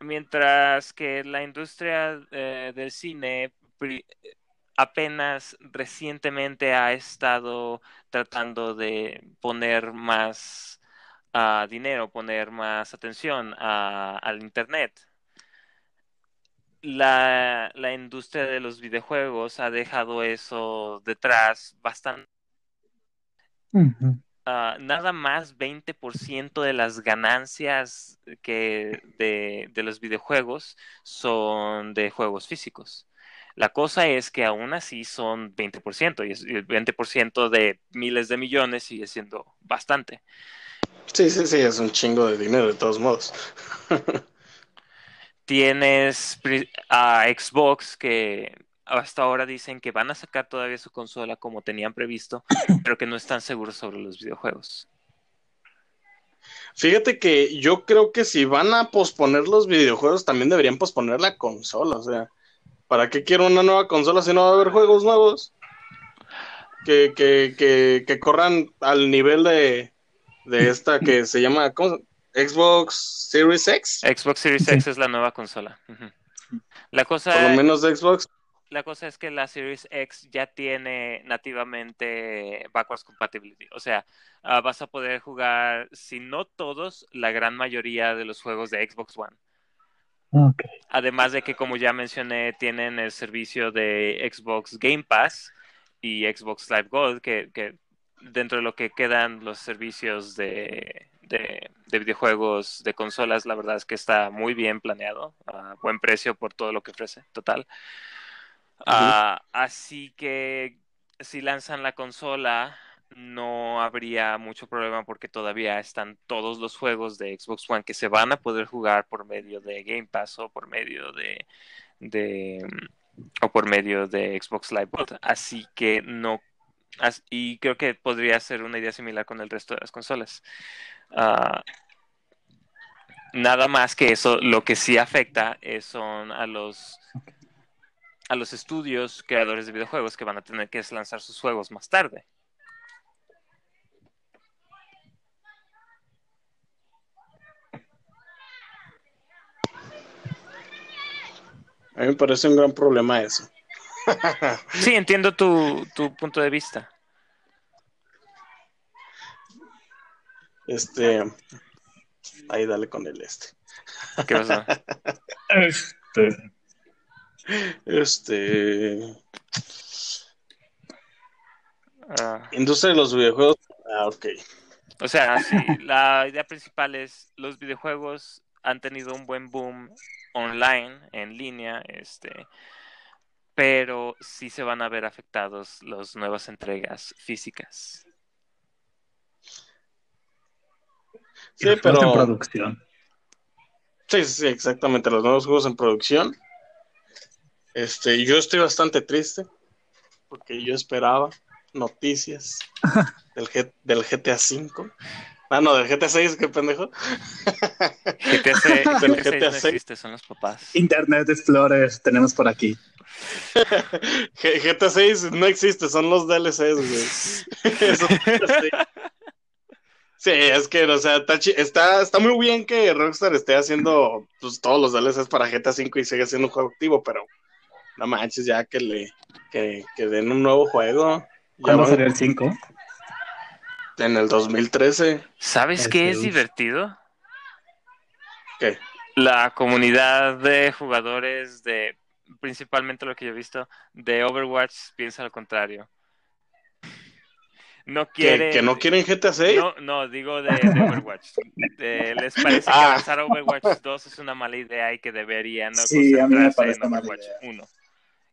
Mientras que la industria eh, del cine apenas recientemente ha estado tratando de poner más ah, dinero, poner más atención al Internet. La, industria de los videojuegos ha dejado eso detrás bastante. Ah, nada más 20% de las ganancias que de, los videojuegos son de juegos físicos. La cosa es que aún así son 20% y, el 20% de miles de millones sigue siendo bastante. Sí, sí, sí, es un chingo de dinero de todos modos. Tienes a Xbox que hasta ahora dicen que van a sacar todavía su consola como tenían previsto, pero que no están seguros sobre los videojuegos. Fíjate que yo creo que si van a posponer los videojuegos, también deberían posponer la consola. O sea, ¿para qué quiero una nueva consola si no va a haber juegos nuevos? Que, que, que, que corran al nivel de, de esta que se llama Xbox Series X. Xbox Series X es la nueva consola. La cosa. Por lo menos de Xbox la cosa es que la Series X ya tiene nativamente backwards compatibility. O sea, ah, vas a poder jugar, si no todos, la gran mayoría de los juegos de Xbox One. Además de que, como ya mencioné, tienen el servicio de Xbox Game Pass y Xbox Live Gold, que, dentro de lo que quedan los servicios de, de, videojuegos de consolas, la verdad es que está muy bien planeado, a buen precio por todo lo que ofrece, total. Ah, así que si lanzan la consola, no habría mucho problema porque todavía están todos los juegos de Xbox One que se van a poder jugar por medio de Game Pass o por medio de, de o por medio de Xbox Live Así que no y creo que podría ser una idea similar con el resto de las consolas. Ah, nada más que eso, lo que sí afecta son a los a los estudios creadores de videojuegos que van a tener que lanzar sus juegos más tarde. A mí me parece un gran problema eso. sí, entiendo tu, tu punto de vista. Este. Ahí dale con el este. ¿Qué pasa? Este. Este. Ah, Industria de los videojuegos. Ah, ok. o sea, sí, la idea principal es los videojuegos han tenido un buen boom online, en línea, este, pero sí se van a ver afectados las nuevas entregas físicas. Sí, los pero. en producción. Sí, sí, exactamente. Los nuevos juegos en producción. Este, yo estoy bastante triste porque yo esperaba noticias del, G- del GTA V. Ah, no, del GTA 6, qué pendejo. GTA 6, Del GTA 6 GTA no existe, son los papás. Internet Explorer tenemos por aquí. GTA 6 no existe, son los DLCs, güey. Eso sí. Es que, o sea, está, está, está muy bien que Rockstar esté haciendo pues, todos los DLCs para GTA 5 y siga siendo un juego activo, pero no manches, ya que le que, que den un nuevo juego. Ya ¿Cuándo salió el 5? en el 2013. ¿Sabes Este, qué es divertido? ¿Qué? La comunidad de jugadores de, principalmente lo que yo he visto, de Overwatch piensa al contrario. No ¿Que, quiere... que no quieren GTA 6? No, no, digo de, de Overwatch. De- les parece que Ah. lanzar Overwatch 2 es una mala idea y que deberían no Sí, a mí me concentrarse parece en mala Overwatch idea. 1.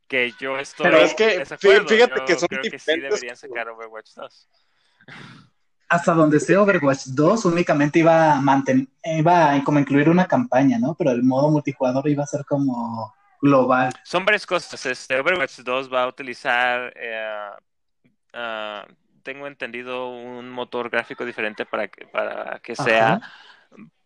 Que yo estoy Pero es que, desacuerdo. fíjate Yo que son creo que sí diferentes deberían sacar Overwatch 2. Hasta donde sé Overwatch 2 únicamente iba a mantener, iba a como incluir una campaña, ¿no? Pero el modo multijugador iba a ser como global. Son varias cosas. Este, Overwatch 2 va a utilizar, eh, ah, tengo entendido, un motor gráfico diferente para que, para que sea Ajá.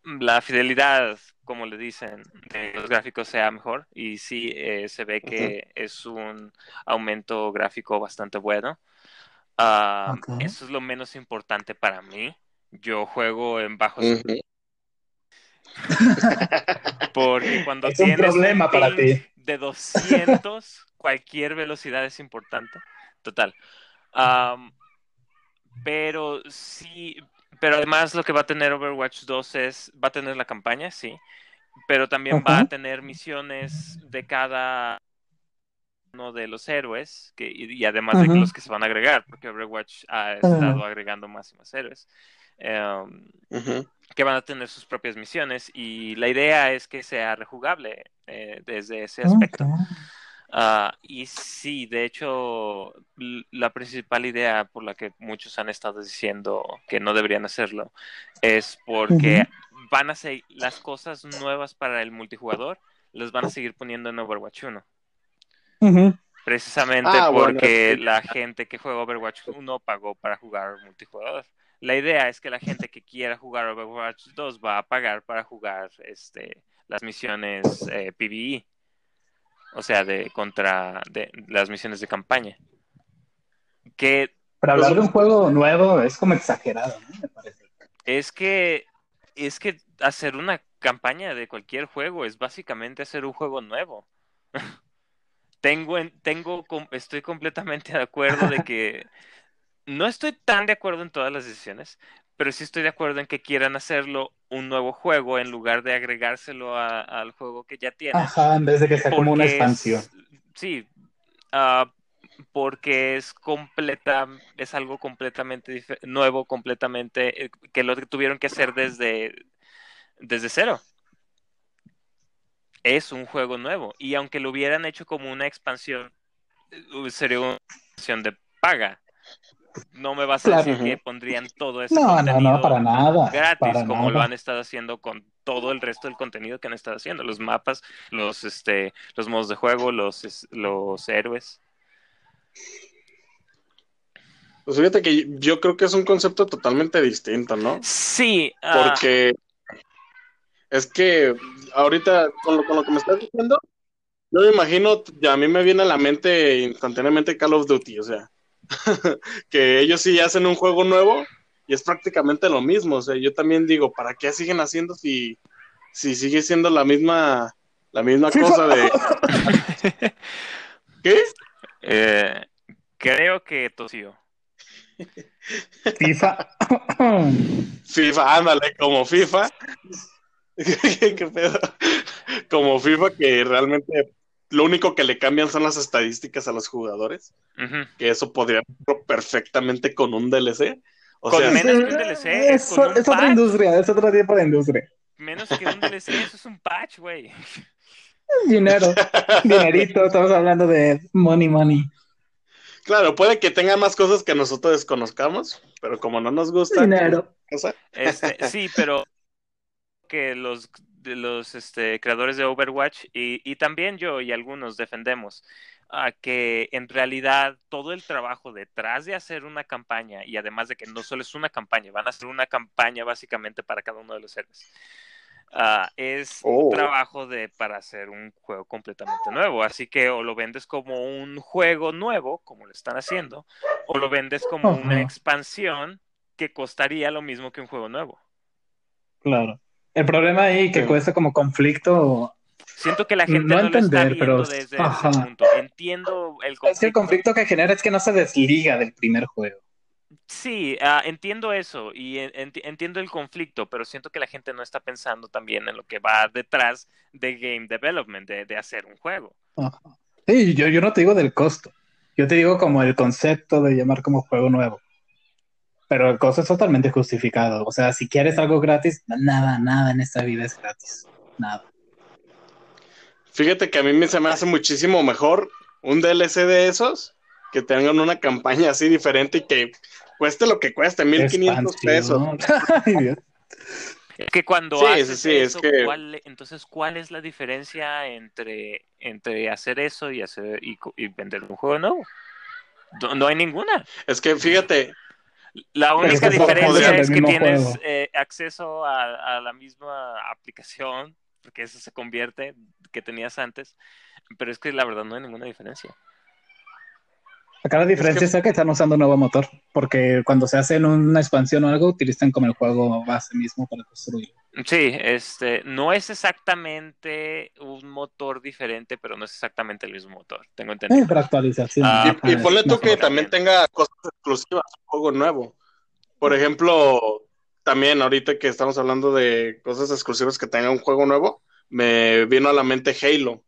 la fidelidad, como le dicen, de los gráficos sea mejor. Y sí, eh, se ve que es un aumento gráfico bastante bueno. Ok. Eso es lo menos importante para mí. Yo juego en bajos Ujú. porque cuando Es un tienes problema para ti. de 200, cualquier velocidad es importante. Total. Pero sí, pero además lo que va a tener Overwatch 2 es, va a tener la campaña, sí, pero también va a tener misiones de cada uno de los héroes, que, y, y además de los que se van a agregar, porque Overwatch ha estado agregando más y más héroes. Em, que van a tener sus propias misiones y la idea es que sea rejugable eh, desde ese Ok. aspecto. Ah, y sí, de hecho, la principal idea por la que muchos han estado diciendo que no deberían hacerlo es porque van a ser las cosas nuevas para el multijugador, las van a seguir poniendo en Overwatch 1. Ujú. Precisamente Ah, porque la gente que juega Overwatch 1 pagó para jugar multijugador. La idea es que la gente que quiera jugar Overwatch 2 va a pagar para jugar este, las misiones eh, PvE. O sea, de contra de las misiones de campaña. Que Para hablar de un juego nuevo es como exagerado, ¿no? Me parece. es que es que hacer una campaña de cualquier juego es básicamente hacer un juego nuevo. tengo en- tengo estoy completamente de acuerdo de que no estoy tan de acuerdo en todas las decisiones, pero sí estoy de acuerdo en que quieran hacerlo un nuevo juego en lugar de agregárselo a- al juego que ya tienen. Ajá, en vez de que sea como una es- expansión. sí, ah, porque es completa, es algo completamente nuevo, completamente, eh, que lo tuvieron que hacer desde, desde cero. Es un juego nuevo. Y aunque lo hubieran hecho como una expansión, eh, sería una expansión de paga. No me vas a Claro. decir que pondrían todo ese No, no, contenido no, para nada. gratis, para como lo han estado haciendo con todo el resto del contenido que han estado haciendo, los mapas, los este, los modos de juego, los los héroes. Pues fíjate que yo creo que es un concepto totalmente distinto, ¿no? Sí, ah, Porque es que ahorita con lo, con lo que me estás diciendo, Yo me imagino, a mí me viene a la mente instantáneamente Call of Duty, o sea, que ellos sí hacen un juego nuevo y es prácticamente lo mismo, o sea, yo también digo, ¿para qué siguen haciendo si, si sigue siendo la misma, la misma cosa de... ¿Qué? Eh, creo que tosió. FIFA. FIFA, ándale, como FIFA. ¿Qué pedo? Como FIFA que realmente lo único que le cambian son las estadísticas a los jugadores. Que eso podría perfectamente con un DLC. O con sea, menos que un DLC. Es, es otra industria, es otro tipo de industria. Menos que un DLC, eso es un patch, güey. Dinero, dinerito, estamos hablando de money, money. Claro, puede que tenga más cosas que nosotros desconozcamos, pero como no nos gusta. Dinero. Este, sí, pero que los, los este, creadores de Overwatch y, y, también yo y algunos defendemos a que en realidad todo el trabajo detrás de hacer una campaña y además de que no solo es una campaña, van a hacer una campaña básicamente para cada uno de los héroes. Uh, es Oh. un trabajo de para hacer un juego completamente nuevo. Así que o lo vendes como un juego nuevo, como lo están haciendo, o lo vendes como una expansión que costaría lo mismo que un juego nuevo. Claro. El problema ahí que Sí. cuesta como conflicto. Siento que la gente No no, lo está entender, viendo pero- desde ajá. ese punto. Entiendo el conflicto. Es que el conflicto que genera es que no se desliga del primer juego. Sí, ah, entiendo eso y en- enti- entiendo el conflicto, pero siento que la gente no está pensando también en lo que va detrás de game development, de, de hacer un juego. Ajá. Sí, yo, yo no te digo del costo. Yo te digo como el concepto de llamar como juego nuevo. Pero el costo es totalmente justificado. O sea, si quieres algo gratis, nada, nada en esta vida es gratis. Nada. Fíjate que a mí me, se me hace muchísimo mejor un DLC de esos que tengan una campaña así diferente y que cueste lo que cueste, 1500 pesos. Ay, Dios. Es que cuando Sí, haces sí, sí, es eso, que- ¿cuál- entonces, ¿cuál es la diferencia entre, entre hacer eso y hacer y, y vender un juego nuevo? No, no hay ninguna. Es que fíjate, La única que diferencia es que tienes eh, acceso a, a la misma aplicación, porque eso se convierte que tenías antes, pero es que la verdad no hay ninguna diferencia. Acá la diferencia Es que- es que están usando un nuevo motor, porque cuando se hacen una expansión o algo, utilizan como el juego base mismo para construirlo. Sí, este, no es exactamente un motor diferente, pero no es exactamente el mismo motor, tengo Eh, entendido. para actualización. Ah, y, y Ajá, ponle tú que también tenga cosas exclusivas, un juego nuevo. Por ejemplo, también ahorita que estamos hablando de cosas exclusivas que tenga un juego nuevo, me vino a la mente Halo,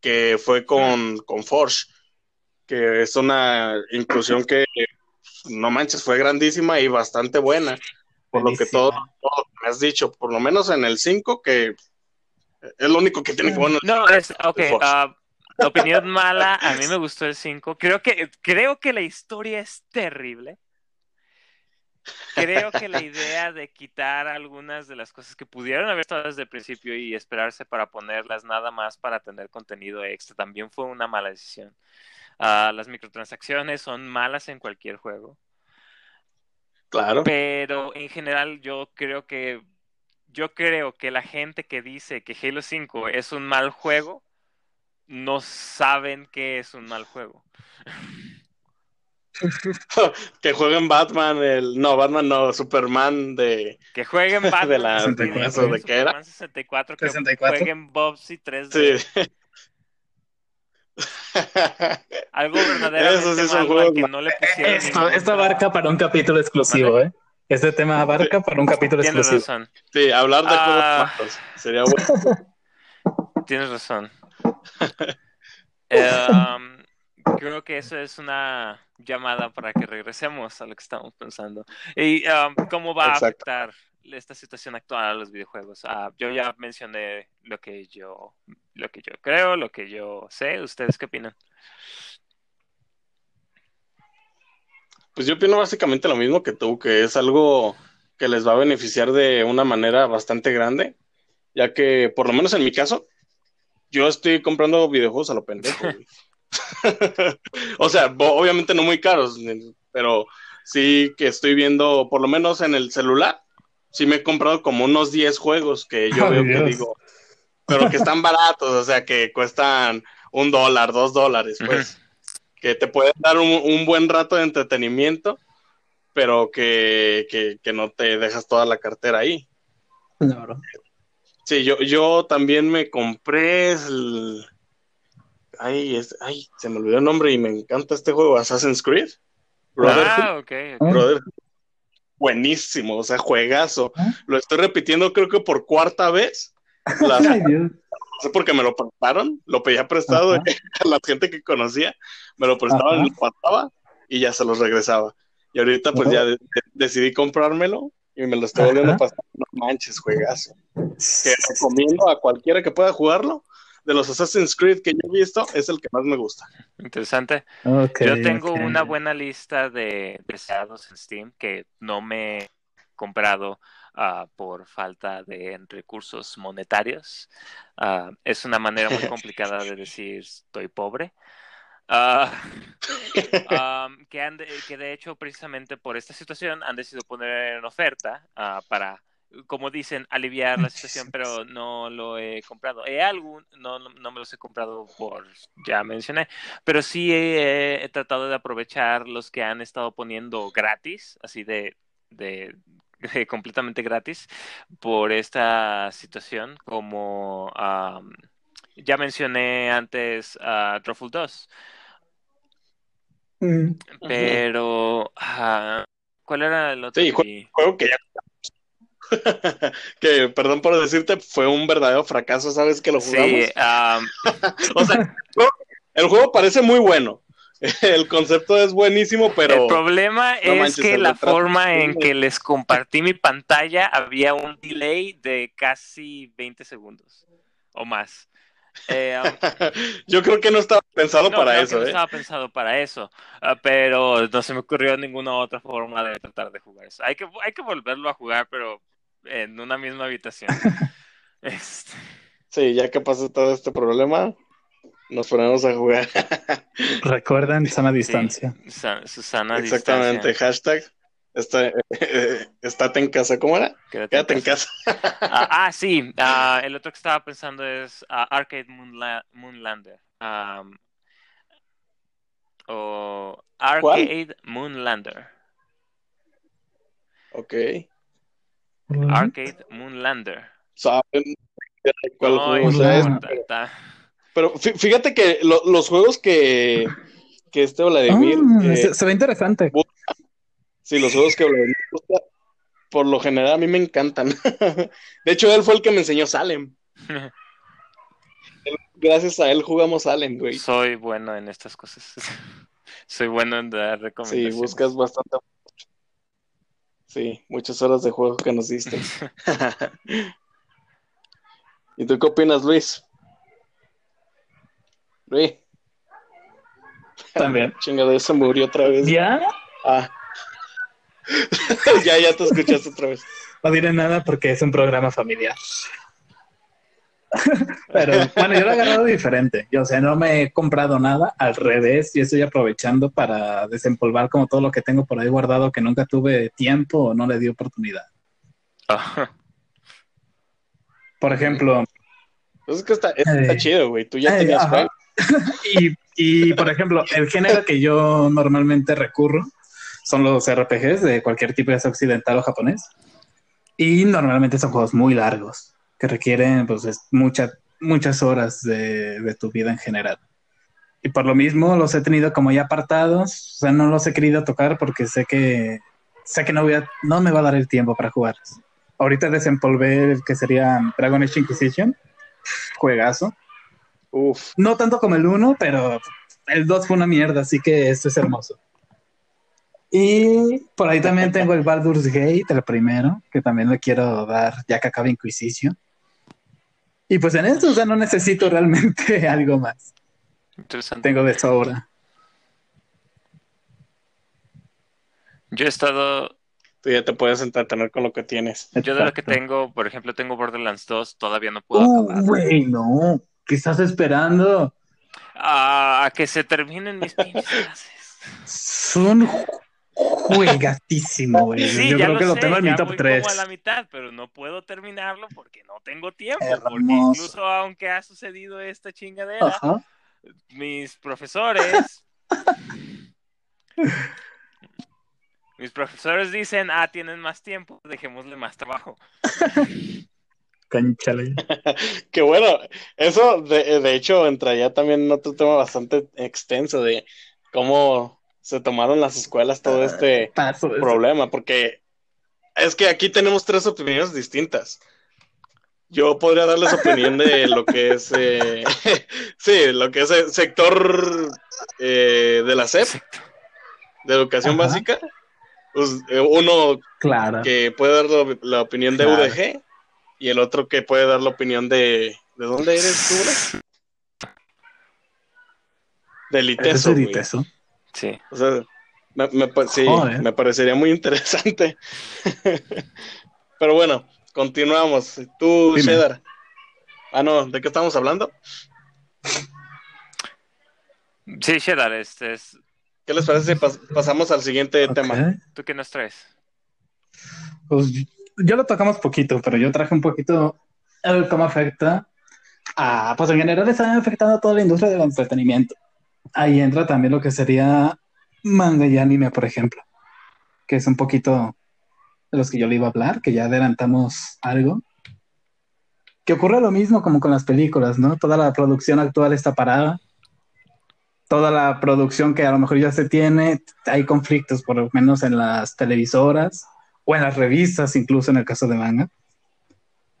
que fue con, con Forge, que es una inclusión que no manches, fue grandísima y bastante buena. Por lo que todo, todo lo que me has dicho, por lo menos en el 5, que es lo único que tiene que bueno. No, es, ok, ah, opinión mala, a mí me gustó el 5. Creo que, creo que la historia es terrible. Creo que la idea de quitar algunas de las cosas que pudieron haber estado desde el principio y esperarse para ponerlas nada más para tener contenido extra también fue una mala decisión. Ah, las microtransacciones son malas en cualquier juego. Claro. Pero en general yo creo que yo creo que la gente que dice que Halo 5 es un mal juego no saben que es un mal juego. que jueguen Batman, el no, Batman no, Superman de Que jueguen Batman De la- 64, ¿de qué era? Superman 64, que 64. jueguen Bobsy 3D. sí. Algo verdaderamente Esos sí malo que no le pusieron Esto, esto abarca para un capítulo exclusivo, ¿eh? Este tema abarca para un capítulo Tienes exclusivo. razón, Sí, hablar de Ah. juegos malos sería bueno. tienes razón. Um, creo que eso es una llamada para que regresemos a lo que estamos pensando. ¿Y um, cómo va Exacto. a afectar esta situación actual a los videojuegos? Ah, yo ya mencioné lo que yo, lo que yo creo, lo que yo sé. ¿Ustedes qué opinan? Pues yo opino básicamente lo mismo que tú, que es algo que les va a beneficiar de una manera bastante grande, ya que por lo menos en mi caso, yo estoy comprando videojuegos a lo pendejo. o sea, obviamente no muy caros, pero sí que estoy viendo, por lo menos en el celular, sí me he comprado como unos 10 juegos que yo Ay, veo que digo, pero que están baratos, o sea, que cuestan un dólar, dos dólares, pues, que te pueden dar un, buen rato de entretenimiento, pero que, que, no te dejas toda la cartera ahí. Claro. Sí, yo, yo también me compré el... Ay, es... Ay, se me olvidó el nombre y me encanta este juego, Assassin's Creed. Ah, ok. Buenísimo, o sea, juegazo. ¿Ah? Lo estoy repitiendo creo que por cuarta vez. No sé por qué me lo prestaron, lo pedía prestado a la gente que conocía, me lo prestaban, lo pasaba y ya se los regresaba. Y ahorita pues ya decidí comprármelo y me lo estoy volviendo a pasar. No manches, juegazo. Que recomiendo a cualquiera que pueda jugarlo. De los Assassin's Creed que yo he visto, es el que más me gusta. Interesante. yo tengo una buena lista de deseados en Steam que no me he comprado uh, por falta de recursos monetarios. Uh, es una manera muy complicada de decir estoy pobre. Uh, um, que, han de, que de hecho precisamente por esta situación han decidido poner en oferta para como dicen, aliviar la situación, pero no lo he comprado. He algún, no, no, me los he comprado por, ya mencioné, pero sí he, he, tratado de aprovechar los que han estado poniendo gratis, así de, de completamente gratis por esta situación, como ya mencioné antes a uh, 2. Mm, pero, ¿cuál era el otro? Sí, juego que ya que, perdón por decirte, fue un verdadero fracaso, ¿sabes que lo jugamos? Sí, o sea, el juego parece muy bueno, el concepto es buenísimo, pero... El problema es que la forma en que les compartí mi pantalla había un delay de casi 20 segundos o más. Eh, Yo creo que no estaba pensado para eso. No ¿eh? estaba pensado para eso, ah, pero no se me ocurrió ninguna otra forma de tratar de jugar eso. Hay que, hay que volverlo a jugar, pero en una misma habitación. Este. Sí, ya que pasó todo este problema, nos ponemos a jugar. Recuerden sana distancia. Susana Exactamente, hashtag está, estate en casa. ¿Cómo era? Quédate, en casa. Ah, ah, sí, ah, el otro que estaba pensando es ah, Arcade Moonlander. o Arcade Moonlander. Ok. Arcade Moonlander. ¿Saben cuál juego es? Pero fíjate que los juegos que, que este Vladimir. Ah, se, ve interesante. sí, los juegos que Vladimir por lo general a mí me encantan. de hecho, él fue el que me enseñó Salem. Gracias a él jugamos Salem, güey. Soy bueno en estas cosas. Soy bueno en dar recomendaciones. Sí, buscas bastante. Sí, muchas horas de juego que nos diste. ¿Y tú qué opinas, Luis? Luis. También. Chingada, se murió otra vez. ¿Ya? Ah. ya, ya te escuchaste otra vez. No diré nada porque es un programa familiar. Pero bueno, yo lo he agarrado diferente. Yo, o sea, no me he comprado nada, al revés, y estoy aprovechando para desempolvar como todo lo que tengo por ahí guardado que nunca tuve tiempo o no le di oportunidad. Por ejemplo. Pues es que está, está chido, güey. Tú ya tenías y, por ejemplo, el género que yo normalmente recurro son los RPGs de cualquier tipo, de occidental o japonés. Y normalmente son juegos muy largos, que requieren pues, muchas muchas horas de, tu vida en general. Y por lo mismo los he tenido como ya apartados, o sea, no los he querido tocar porque sé que sé que no, voy a, no me va a dar el tiempo para jugar. Ahorita desempolvé el que sería Dragon Age Inquisition, juegazo. No tanto como el 1, pero el 2 fue una mierda, así que esto es hermoso. Y por ahí también tengo el Baldur's Gate, el primero, que también le quiero dar ya que acaba Inquisition. Y pues en esto, o sea, no necesito realmente algo más. Interesante. Tengo de sobra. Yo he estado. Tú ya te puedes entretener con lo que tienes. Yo de lo que tengo, por ejemplo, tengo Borderlands 2, todavía no puedo uh, acabar. Güey, no. ¿Qué estás esperando? a que se terminen mis pinches clases. Son juegatísimo, güey. Sí, Yo ya creo lo que lo sé, tengo en mi top voy 3. como a la mitad, pero no puedo terminarlo porque no tengo tiempo. Porque incluso aunque ha sucedido esta chingadera, Ajá. mis profesores. mis profesores dicen, ah, tienen más tiempo, dejémosle más trabajo. Cánchale. Que bueno, eso de, de hecho entraría también en otro tema bastante extenso de cómo se tomaron las escuelas todo este Paso de eso. problema, porque es que aquí tenemos tres opiniones distintas. Yo podría darles opinión de lo que es, eh, sí, lo que es el sector eh, de la SEP, de educación Ajá. básica. Pues, eh, uno Claro. que puede dar la, la opinión de Claro. UDG y el otro que puede dar la opinión de... ¿De dónde eres tú, bro? Del ITESO, es. Iteso. Sí. O sea, me, me sí, Joder. me parecería muy interesante. Pero bueno, continuamos. Tú, Dime. Shedar. Ah, no, ¿de qué estamos hablando? Sí, Shedar, este es. ¿Qué les parece si pas- pasamos al siguiente tema? ¿Tú qué nos traes? Pues ya lo tocamos poquito, pero yo traje un poquito el cómo afecta a, pues en general está afectando a toda la industria del entretenimiento. Ahí entra también lo que sería manga y anime, por ejemplo, que es un poquito de los que yo le iba a hablar, que ya adelantamos algo. Que ocurre lo mismo como con las películas, ¿no? Toda la producción actual está parada. Toda la producción que a lo mejor ya se tiene, hay conflictos, por lo menos en las televisoras o en las revistas, incluso en el caso de manga.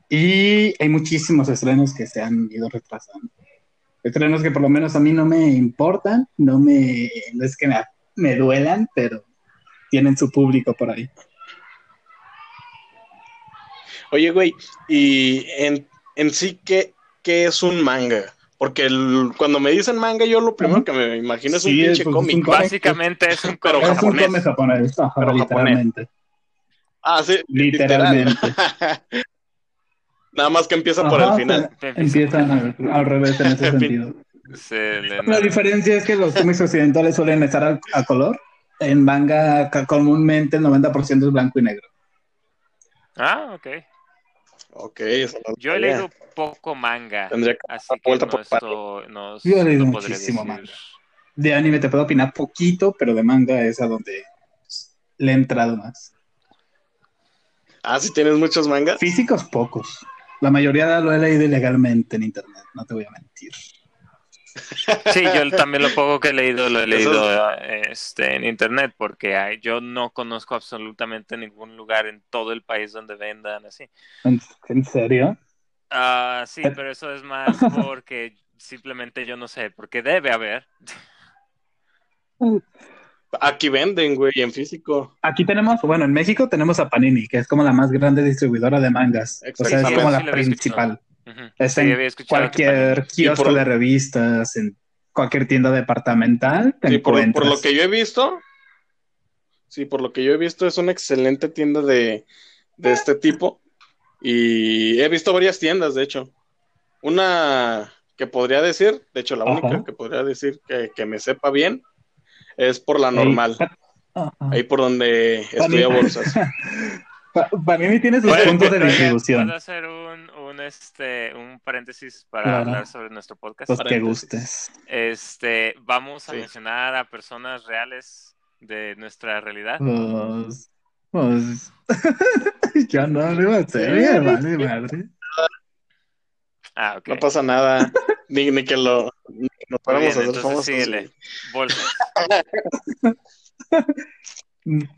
Y hay muchísimos estrenos que se han ido retrasando. Estrenos que por lo menos a mí no me importan, no me, no es que me, me duelan, pero tienen su público por ahí. Oye, güey, y en, en sí, ¿qué, qué es un manga? Porque el- cuando me dicen manga, yo lo primero que me imagino es un Sí, pinche pues, es cómic. Básicamente es un cómic es un japonés. cómic japonés, ajá, Pero literalmente. Ah, sí, Literalmente. literal. Nada más que empieza por el final. Empiezan al, al revés en ese sentido. La diferencia es que los cómics occidentales suelen estar a, a color. En manga comúnmente el 90% es blanco y negro. Ah, ok. Ok, eso no lo Yo he leído poco manga, Tendría que así que vuelta no, por esto, no, Yo he leído muchísimo decir. manga. De anime te puedo opinar poquito, pero de manga es a donde le he entrado más. Ah, si tienes muchos mangas. Físicos pocos. La mayoría lo he leído ilegalmente en internet, no te voy a mentir. Sí, yo también lo poco que he leído lo he leído este, en internet porque hay- yo no conozco absolutamente ningún lugar en todo el país donde vendan así. ¿En, en serio? Ah, sí, pero eso es más porque simplemente yo no sé, porque debe haber. Aquí venden, güey, en físico. Aquí tenemos, bueno, en México tenemos a Panini, que es como la más grande distribuidora de mangas. O sea, es como la principal. Está Sí, en cualquier kiosco por- de revistas, en cualquier tienda departamental. te Sí, por, por lo que yo he visto. Sí, por lo que yo he visto, es una excelente tienda de, de este tipo. Y he visto varias tiendas, de hecho. Una que podría decir, de hecho, la Ajá. única que podría decir que, que me sepa bien, es por la normal. Ajá. Ahí por donde estudia bolsas. Pa- Panini tiene sus Oye, puntos de distribución. ¿Puedo hacer un, un, este, un paréntesis para Claro. hablar sobre nuestro podcast? Los que paréntesis. gustes. Este, vamos a Sí. mencionar a personas reales de nuestra realidad. Pues, pues, ya no lo iba a hacer, vale madre. Ah, ok. No pasa nada. Ni, ni que lo ni que nos fuéramos bien, a hacer famosos. síguele. Bolsas.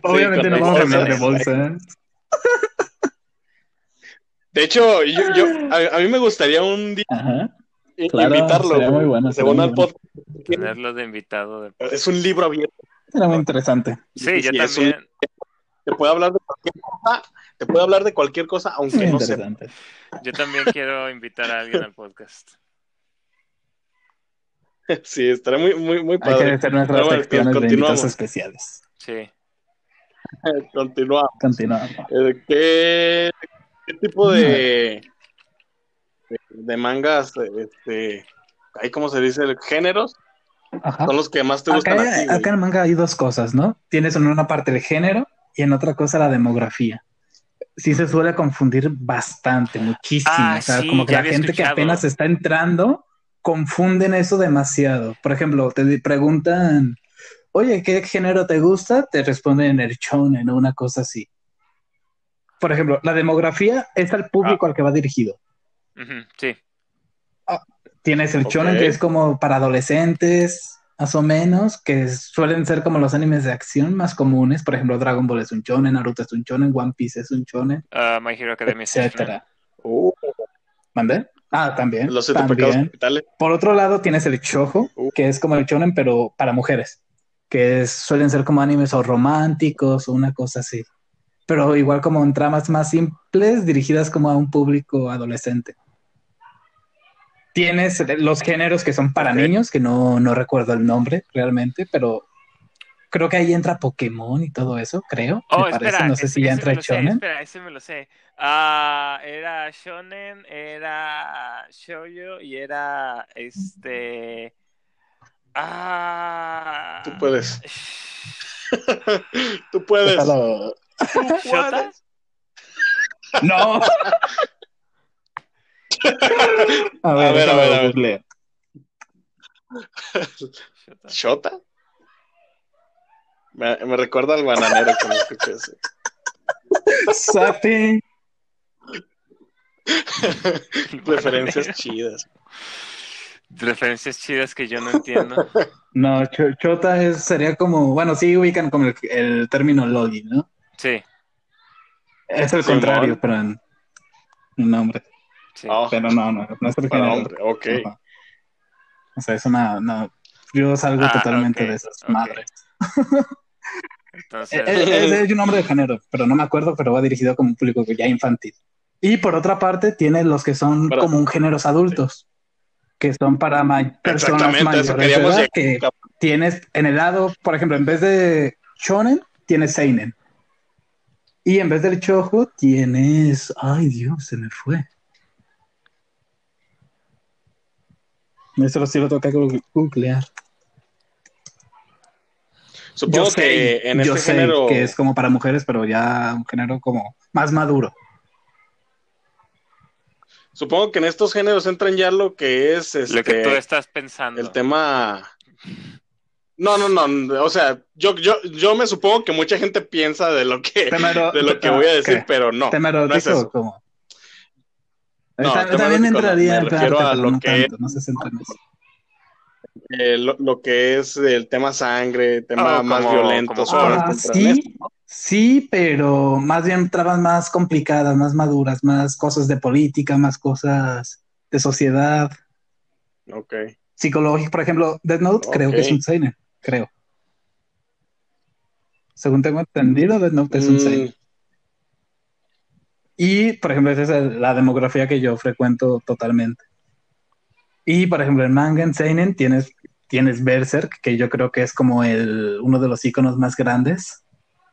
Obviamente con no vamos a hablar de bolsas. bolsas. De hecho, yo, yo- a, a mí me gustaría un día Ajá. Claro, invitarlo. sería güey, muy bueno, según al podcast. Tenerlo de invitado. De... Es un libro abierto. Era muy interesante. Sí, yo Sí, un- también. Te puede hablar de cualquier cosa. Te puede hablar de cualquier cosa, aunque Muy no interesante. Yo también quiero invitar a alguien al podcast. Sí, estaría muy, muy, muy Hay que padre. hacer nuestras bueno, secciones de continuamos. invitados especiales. Sí. Continuamos. Continuamos. Eh, ¿Qué, qué tipo de, de, de mangas, este, hay como se dice, géneros son los que más te gustan. Acá, acá en el manga hay dos cosas, ¿no? Tienes en una parte el género y en otra cosa la demografía. Sí se suele confundir bastante, muchísimo. Ah, o sea, sí, como que la gente que apenas está entrando confunden eso demasiado. Por ejemplo, te preguntan, oye, ¿qué género te gusta? Te responden el shonen o una cosa así. Por ejemplo, la demografía es al público Ah. al que va dirigido. Sí. Tienes el Ok. shonen que es como para adolescentes, más o menos, que suelen ser como los animes de acción más comunes. Por ejemplo, Dragon Ball es un shonen, Naruto es un shonen, One Piece es un shonen, Ah, My Hero Academia es un etcétera. Uh, ¿Mandé? Ah, también. los siete pecados también. capitales. Por otro lado, tienes el shojo, Uh. que es como el shonen, pero para mujeres, que es- suelen ser como animes o románticos o una cosa así. Pero igual como en tramas más simples, dirigidas como a un público adolescente. Tienes los géneros que son para niños, que no, no recuerdo el nombre realmente, pero creo que ahí entra Pokémon y todo eso, creo. Oh, me parece. espera, no sé ese- si ya entra lo sé, shonen. espera, ese me lo sé. Ah, era shonen, era shoujo y era este ah Tú puedes. Tú puedes. Déjalo. ¿Shota? No. A A ver, ver, a ver, a ver. Shota. Me, me recuerda al bananero que no escuché ese. Sapi. Referencias chidas. Referencias chidas que yo no entiendo. No, cho- chota es, sería como, bueno, sí ubican como el, el término loli, ¿no? Sí, Es el contrario, pero en, en nombre. sí. Oh, Pero no, no, no es el para hombre, ok. O sea, es una, no, yo salgo Ah, totalmente de esas ok. madres. Entonces, Es, es- es un nombre de género, pero no me acuerdo, pero va dirigido como un público ya infantil. Y por otra parte, tiene los que son como un géneros adultos, que son para ma- personas mayores de que tienes en el lado, por ejemplo, en vez de shonen, tienes seinen. Y en vez del chojo, tienes... Ay, Dios, se me fue. Eso sí lo tengo que gu- googlear. Supongo Yo sé, que en yo este sé género. que es como para mujeres, pero ya un género como más maduro. Supongo que en estos géneros entran ya lo que es este, lo que tú estás pensando. el tema. No, no, no. O sea, yo, yo, yo me supongo que mucha gente piensa de lo que, Temero- de lo que voy a decir, pero no. Tema no es erótico, eso. como. No, también entraría en parte, a lo no que- tanto, no se centra en eso. Eh, lo, lo que es el tema sangre, tema Oh, más como- violento. como Ah, sí, sí, pero más bien trabas más complicadas, más maduras, más cosas de política, más cosas de sociedad. Ok. psicológico. Por ejemplo, Death Note creo que es un seinen, creo. Según tengo entendido, Death Note es un Mm, seinen. Y, por ejemplo, esa es la demografía que yo frecuento totalmente. Y, por ejemplo, en manga, en Seinen, tienes, tienes Berserk, que yo creo que es como el, uno de los iconos más grandes,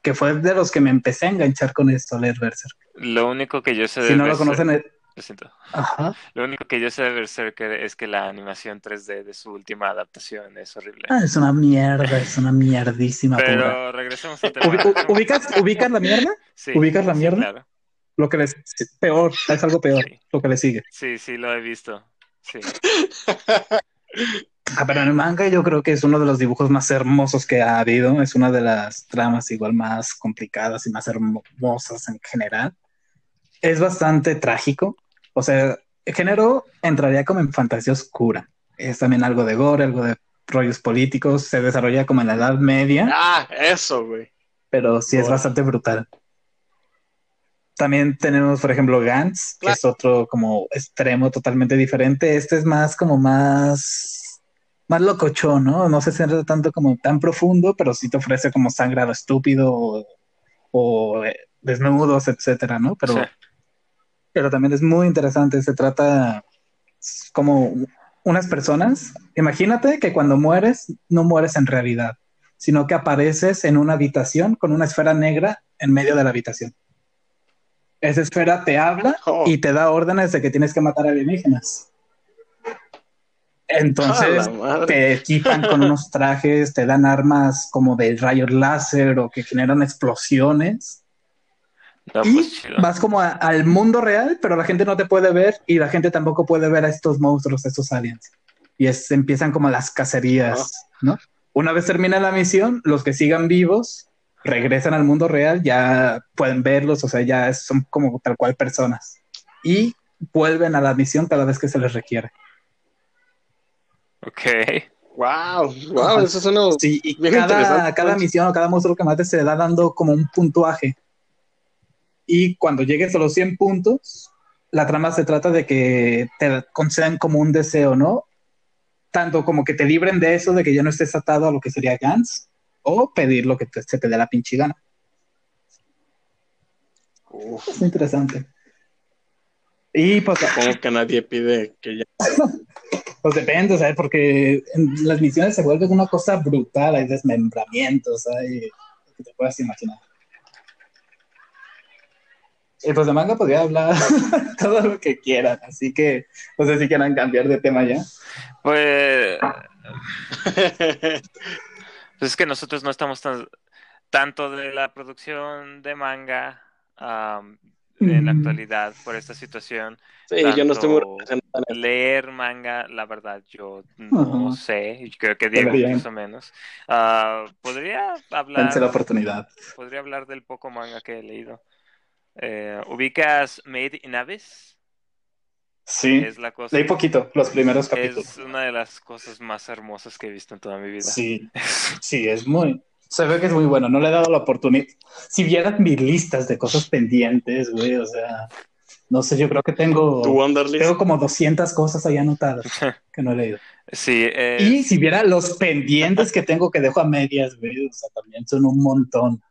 que fue de los que me empecé a enganchar con esto, leer Berserk. Lo único que yo sé de Si no lo Berserk- conocen, eh, lo siento. ajá. Lo único que yo sé de Berserker es que la animación 3D de su última adaptación es horrible. Ah, es una mierda, es una mierdísima pura. Pero regresemos al tema. Ubi- u- ¿Ubicas, ¿Ubicas la mierda? Sí, ubicas la sí, mierda? claro. Lo que les... Peor, es algo peor, Sí. lo que le sigue. Sí, sí, lo he visto. Sí. Ah, pero en el manga yo creo que es uno de los dibujos más hermosos que ha habido. Es una de las tramas igual más complicadas y más hermosas en general. Es bastante trágico. O sea, el género entraría como en fantasía oscura. Es también algo de gore, algo de rollos políticos. Se desarrolla como en la Edad Media, Ah, eso, güey. pero sí es bastante brutal. También tenemos, por ejemplo, Gantz, que Claro. es otro como extremo totalmente diferente. Este es más como más, más locochón, ¿no? No se centra tanto como tan profundo, pero sí te ofrece como sangrado estúpido o, o, eh, desnudos, etcétera, ¿no? Pero, Sí. pero también es muy interesante. Se trata como unas personas. Imagínate que cuando mueres, no mueres en realidad, sino que apareces en una habitación con una esfera negra en medio de la habitación. Esa esfera te habla Oh. y te da órdenes de que tienes que matar alienígenas. Entonces te equipan con unos trajes, te dan armas como de rayos láser o que generan explosiones. y pues, vas como al mundo real, pero la gente no te puede ver y la gente tampoco puede ver a estos monstruos, a estos aliens. Y es, empiezan como las cacerías, ¿no? Una vez termina la misión, los que sigan vivos regresan al mundo real, ya pueden verlos, o sea, ya son como tal cual personas. Y vuelven a la misión cada vez que se les requiere. Ok. Wow, wow, eso suena sí, y cada, cada misión o cada monstruo que mates se da dando como un puntuaje. Y cuando llegues a los 100 puntos, la trama se trata de que te concedan como un deseo, ¿no? Tanto como que te libren de eso, de que ya no estés atado a lo que sería Gans, o pedir lo que se te dé la pinche gana. Es interesante. Y pues. Supongo que nadie pide que ya. pues depende, ¿sabes? Porque en las misiones se vuelve una cosa brutal, hay desmembramientos, hay. que te puedas imaginar. Y pues de manga podría hablar todo lo que quieran, así que no sé si quieran cambiar de tema ya. Pues. pues es que nosotros no estamos tan, tanto de la producción de manga en la actualidad por esta situación. Sí, yo no estoy muy Leer manga, la verdad, yo no sé, creo que Diego más o menos. Ah, podría hablar. la oportunidad. Podría hablar del poco manga que he leído. Eh, ¿Ubicas Made in Abyss? Sí, es la cosa, leí poquito, los primeros capítulos. Es una de las cosas más hermosas que he visto en toda mi vida. Sí, sí, es muy, se ve que es muy bueno, no le he dado la oportunidad. Si vieran mis listas de cosas pendientes, güey, o sea, no sé, yo creo que tengo, tengo como 200 cosas ahí anotadas que no he leído. Sí. Y si viera los pendientes que tengo que dejo a medias, güey, o sea, también son un montón.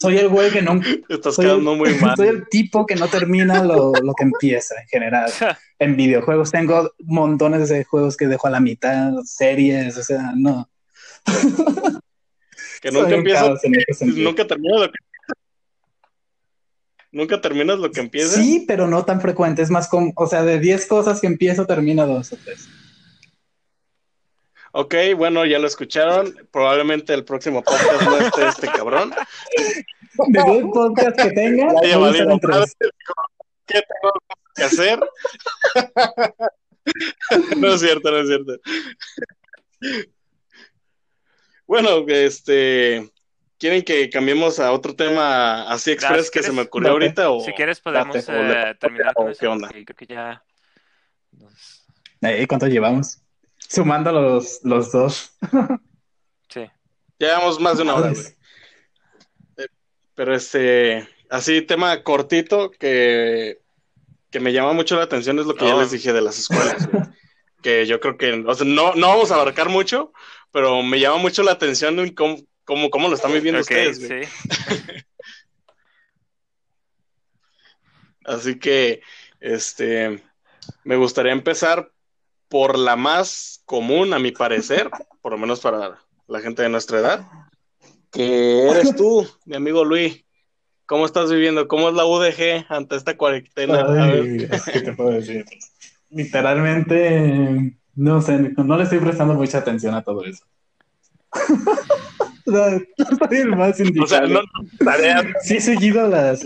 Soy el güey que no. Estás quedando muy mal. Soy el tipo que no termina lo, lo, que empieza en general. En videojuegos tengo montones de juegos que dejo a la mitad, series, o sea, no. Que nunca empiezas, nunca terminas lo que Nunca terminas lo que empiezas. Sí, pero no tan frecuente. Es más como, o sea, de 10 cosas que empiezo, termino dos o tres. Ok, bueno, ya lo escucharon. Probablemente el próximo podcast no esté este cabrón. De un podcast que tenga, ¿Qué tengo que hacer? no es cierto, no es cierto. Bueno, este, ¿quieren que cambiemos a otro tema así ah, express que se me ocurrió ahorita? O, si quieres podemos eh, terminar con ¿Qué onda? creo que ya... ¿Y cuánto llevamos? Sumando los, los dos. sí. Llevamos más de una hora, güey. Eh, pero este, así tema cortito que, que me llama mucho la atención es lo que ya les dije de las escuelas. que yo creo que, o sea, no, no vamos a abarcar mucho, pero me llama mucho la atención cómo, cómo, cómo lo están viviendo ustedes. Así que, este, me gustaría empezar por la más común, a mi parecer, por lo menos para la gente de nuestra edad, que eres tú, mi amigo Luis. ¿Cómo estás viviendo? ¿Cómo es la UDG ante esta cuarentena? ¿Qué te puedo decir? Literalmente no sé, no le estoy prestando mucha atención a todo eso. no, soy el más indicado. O sea, no, sí he seguido las,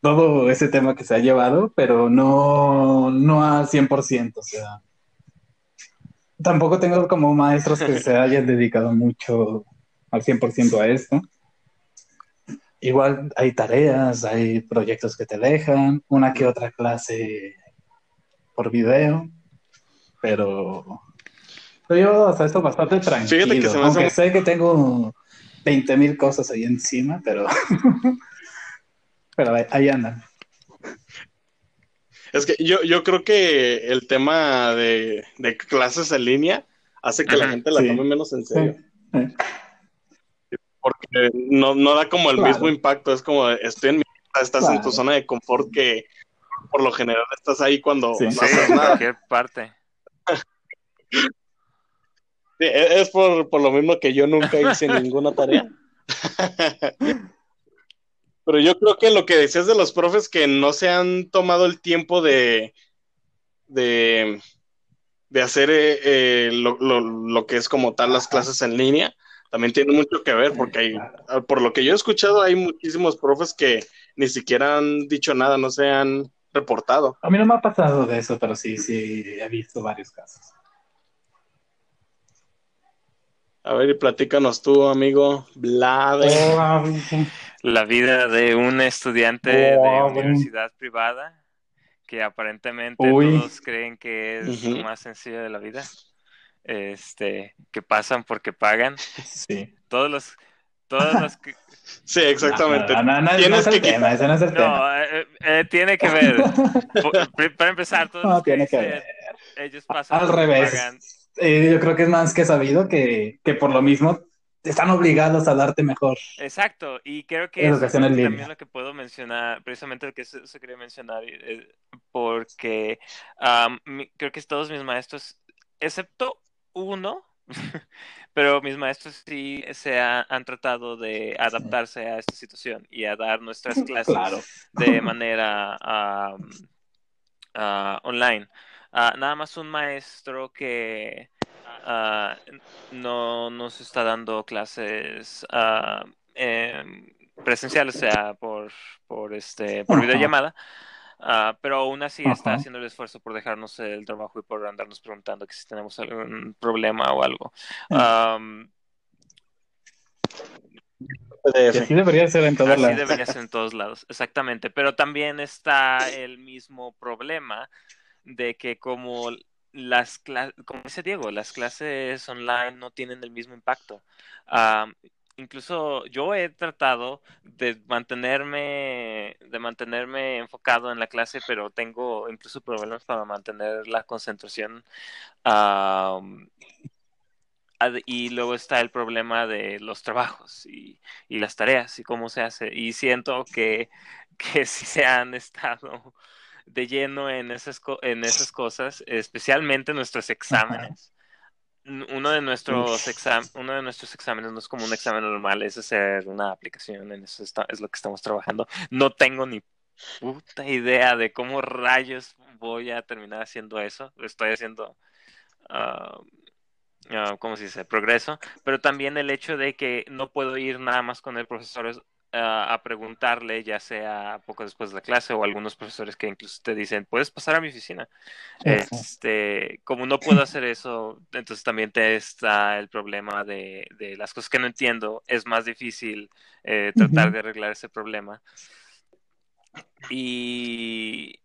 todo ese tema que se ha llevado, pero no, no a 100%, o sea. Tampoco tengo como maestros que se hayan dedicado mucho al 100% a esto. Igual hay tareas, hay proyectos que te dejan, una que otra clase por video pero, yo hasta esto bastante tranquilo. aunque sé que tengo 20 mil cosas ahí encima, pero, pero ahí andan. Es que yo, yo creo que el tema de, clases en línea hace que la gente la tome menos en serio. Porque no, da como el mismo impacto, es como estoy en mi casa, estás en tu zona de confort que por lo general estás ahí cuando no haces nada. cualquier parte. E, es por, lo mismo que yo nunca hice ninguna tarea. Pero yo creo que lo que decías de los profes que no se han tomado el tiempo de, de, de hacer eh, eh, lo, que es como tal las clases en línea, también tiene mucho que ver, porque hay, ah, por lo que yo he escuchado, hay muchísimos profes que ni siquiera han dicho nada, no se han reportado. A mí no me ha pasado de eso, pero sí, sí, he visto varios casos. A ver, y platícanos tú, amigo Vlad. Oh, la vida de un estudiante de oh, universidad privada que aparentemente todos creen que es lo más sencillo de la vida. Este, que pasan porque pagan. Sí. Todos los todos los que... Sí, exactamente. No, no, no, Tienes no es el que... tema, ese no es el tema. Eh, eh, tiene que ver. Para empezar, todos los tiene que, ver. ellos pasan Al revés. Pagan. Eh, yo creo que es más que sabido que, que por lo mismo están obligados a darte mejor. Exacto, y creo que eso es también lo que puedo mencionar, precisamente lo que se, quería mencionar, eh, porque creo que todos mis maestros, excepto uno, pero mis maestros sí se han tratado de adaptarse a esta situación y a dar nuestras clases de manera ah, online. Ah, nada más un maestro que uh, no nos está dando clases uh, eh, presenciales, o sea, por, por, este, por videollamada. Uh, pero aún así está haciendo el esfuerzo por dejarnos el trabajo y por andarnos preguntando que si tenemos algún problema o algo. Um, así debería ser en todos así lados. debería ser en todos lados, exactamente. Pero también está el mismo problema de que como las clases, como dice Diego, las clases online no tienen el mismo impacto. incluso yo he tratado de mantenerme, de mantenerme enfocado en la clase, pero tengo incluso problemas para mantener la concentración. y luego está el problema de los trabajos y, las tareas y cómo se hace. Y siento que, que se han estado de lleno en esas, en esas cosas, especialmente nuestros exámenes. Uno de, nuestros uno de nuestros exámenes no es como un examen normal, es hacer una aplicación, en eso es lo que estamos trabajando. No tengo ni puta idea de cómo rayos voy a terminar haciendo eso. Estoy haciendo, uh, ¿cómo se dice? Progreso. Pero también el hecho de que no puedo ir nada más con el profesor a preguntarle, ya sea poco después de la clase o algunos profesores que incluso te dicen, puedes pasar a mi oficina. Este, como no puedo hacer eso, entonces también te está el problema de, de las cosas que no entiendo. Es más difícil eh, tratar de arreglar ese problema. Y,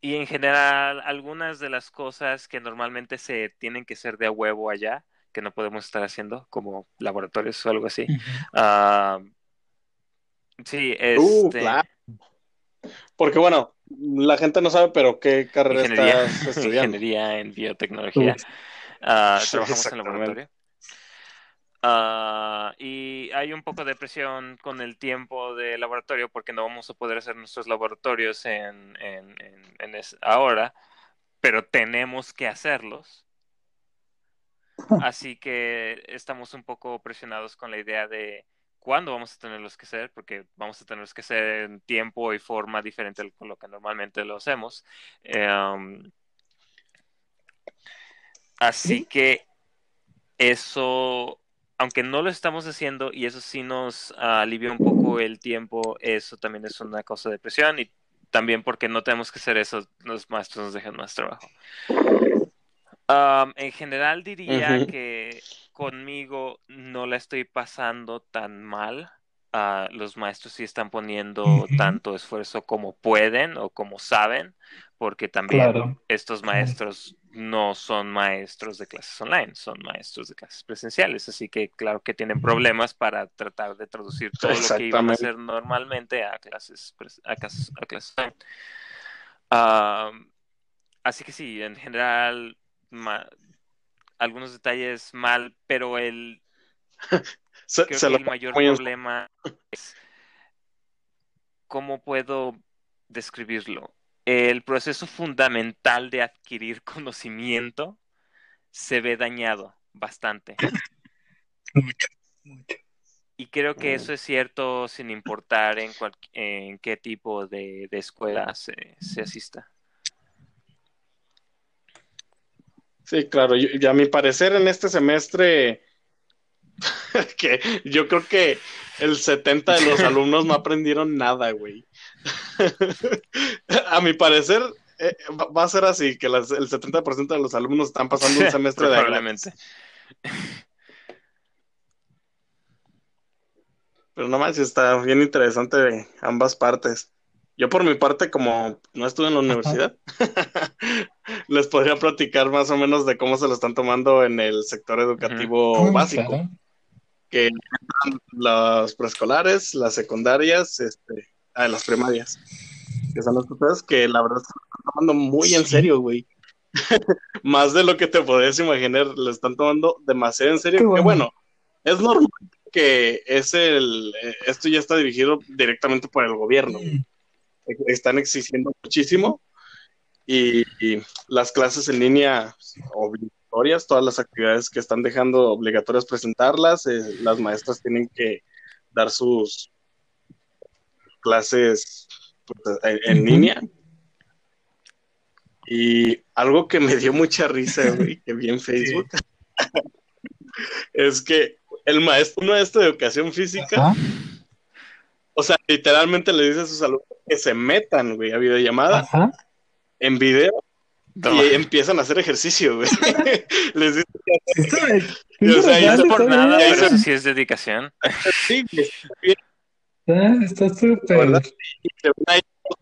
y en general, algunas de las cosas que normalmente se tienen que ser de a huevo allá, que no podemos estar haciendo, como laboratorios o algo así. Ah, sí, uh, este... Porque bueno, la gente no sabe, pero ¿qué carrera estás estudiando? Ingeniería en biotecnología. Ah, trabajamos en laboratorio. Uh, y hay un poco de presión con el tiempo de laboratorio porque no vamos a poder hacer nuestros laboratorios en, en, en, ahora, pero tenemos que hacerlos. Así que estamos un poco presionados con la idea de cuándo vamos a tenerlos que hacer, porque vamos a tenerlos que hacer en tiempo y forma diferente con lo que normalmente lo hacemos. Em, así que eso, aunque no lo estamos haciendo y eso sí nos alivia un poco el tiempo, eso también es una cosa de presión y también porque no tenemos que hacer eso, los maestros nos dejan más trabajo en general diría que conmigo no la estoy pasando tan mal. Uh, los maestros sí están poniendo tanto esfuerzo como pueden o como saben, porque también estos maestros no son maestros de clases online, son maestros de clases presenciales, así que claro que tienen problemas para tratar de traducir todo lo que iban a hacer normalmente a clases a clases, a clases online. así que sí, en general algunos detalles mal, pero el, el mayor problema es cómo puedo describirlo. El proceso fundamental de adquirir conocimiento se ve dañado bastante. Mucho, mucho. Y creo que eso es cierto sin importar en, en qué tipo de, escuela se asista. Sí, claro, y a mi parecer en este semestre, que yo creo que el 70 de los alumnos no aprendieron nada, güey. a mi parecer, eh, va a ser así, que el 70% de los alumnos están pasando un semestre de Probablemente. Pero no más, está bien interesante ambas partes. Yo por mi parte, como no estuve en la universidad, les podría platicar más o menos de cómo se lo están tomando en el sector educativo básico. Que los preescolares, las secundarias, este, ah, las primarias, que son las cosas que la verdad se lo están tomando muy en serio, güey. más de lo que te podías imaginar, lo están tomando demasiado en serio. Que bueno, es normal que es el, eh, esto ya está dirigido directamente por el gobierno. Están exigiendo muchísimo y, las clases en línea obligatorias, todas las actividades que están dejando obligatorias presentarlas, eh, las maestras tienen que dar sus clases pues, en, línea. Y algo que me dio mucha risa, güey, que vi en Facebook, es que el maestro, un maestro de educación física, o sea, literalmente le dice a sus alumnos que se metan, güey, a videollamada, en video, y empiezan a hacer ejercicio, güey. Les dice que o sea, no es por nada, pero eso sí es dedicación. Sí, está súper.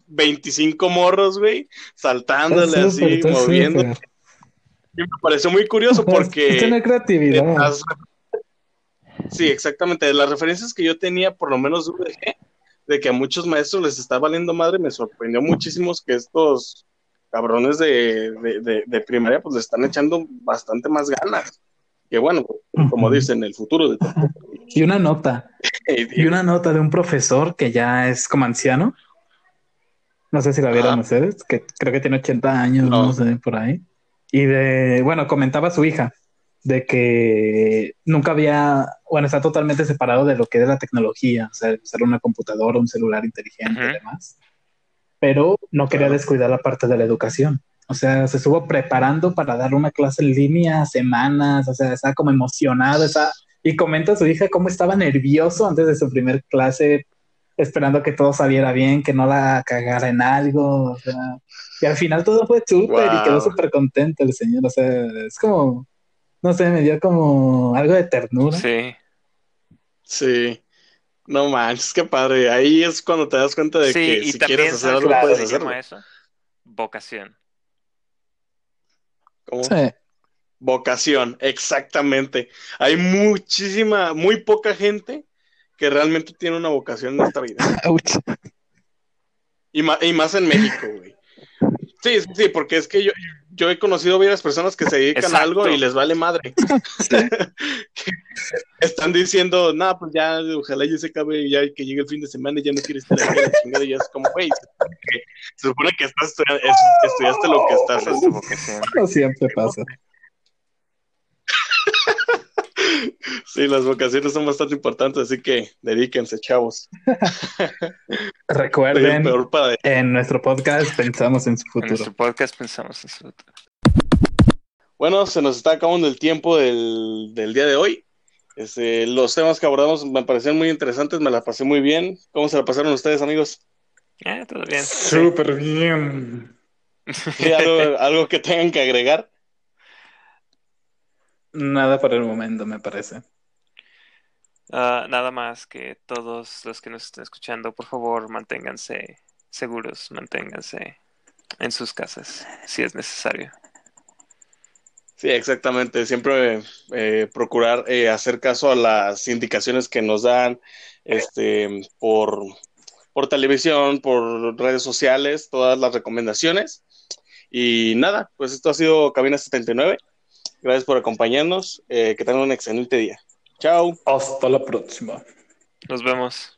25 morros, güey, saltándole así, moviendo. Y me pareció muy curioso porque. Tiene creatividad. Sí, exactamente. De las referencias que yo tenía, por lo menos de que a muchos maestros les está valiendo madre, me sorprendió muchísimo que estos cabrones de, primaria pues le están echando bastante más ganas. Que bueno, como dicen, el futuro de todo. Y una nota. y una nota de un profesor que ya es como anciano. No sé si la vieron ustedes, que creo que tiene 80 años, no sé, por ahí. Y de, bueno, comentaba su hija de que nunca había, bueno, está totalmente separado de lo que es la tecnología, o sea, usar una computadora, un celular inteligente y demás, pero no quería descuidar la parte de la educación. O sea, se estuvo preparando para dar una clase en línea semanas, o sea, estaba como emocionado, está, y comenta a su hija cómo estaba nervioso antes de su primer clase, esperando que todo saliera bien, que no la cagara en algo, o sea, y al final todo fue súper y quedó súper contento el señor, o sea, es como, no sé, me dio como algo de ternura. Sí. Sí. No manches, qué padre. Ahí es cuando te das cuenta de que si quieres hacer algo, puedes hacerlo. Eso? Vocación. ¿Cómo? Sí. Vocación, exactamente. Hay muchísima, muy poca gente que realmente tiene una vocación en esta vida. y, y más en México, güey. Sí, sí, porque es que yo, yo he conocido varias personas que se dedican a algo y les vale madre. Están diciendo, no, pues ya, ojalá ya se acabe, ya que llegue el fin de semana y ya no quieres estar aquí la chingada. Y ya es como, güey, se supone que estás estudiando, estudiaste lo que estás haciendo. No siempre pasa. Sí, las vocaciones son bastante importantes, así que dedíquense, chavos. Recuerden, en nuestro podcast pensamos en su futuro. En nuestro podcast pensamos en su futuro. Bueno, se nos está acabando el tiempo del, día de hoy. Este, los temas que abordamos me parecieron muy interesantes, me la pasé muy bien. ¿Cómo se la pasaron ustedes, amigos? Eh, todo bien. Súper bien. ¿Algo, ¿Algo que tengan que agregar? Nada por el momento, me parece. Ah, nada más que todos los que nos estén escuchando, por favor, manténganse seguros, manténganse en sus casas, si es necesario. Sí, exactamente. Siempre eh, procurar eh, hacer caso a las indicaciones que nos dan este, por, por televisión, por redes sociales, todas las recomendaciones. Y nada, pues esto ha sido Cabina 79. Gracias por acompañarnos. Eh, que tengan un excelente día. Chao. Hasta la próxima. Nos vemos.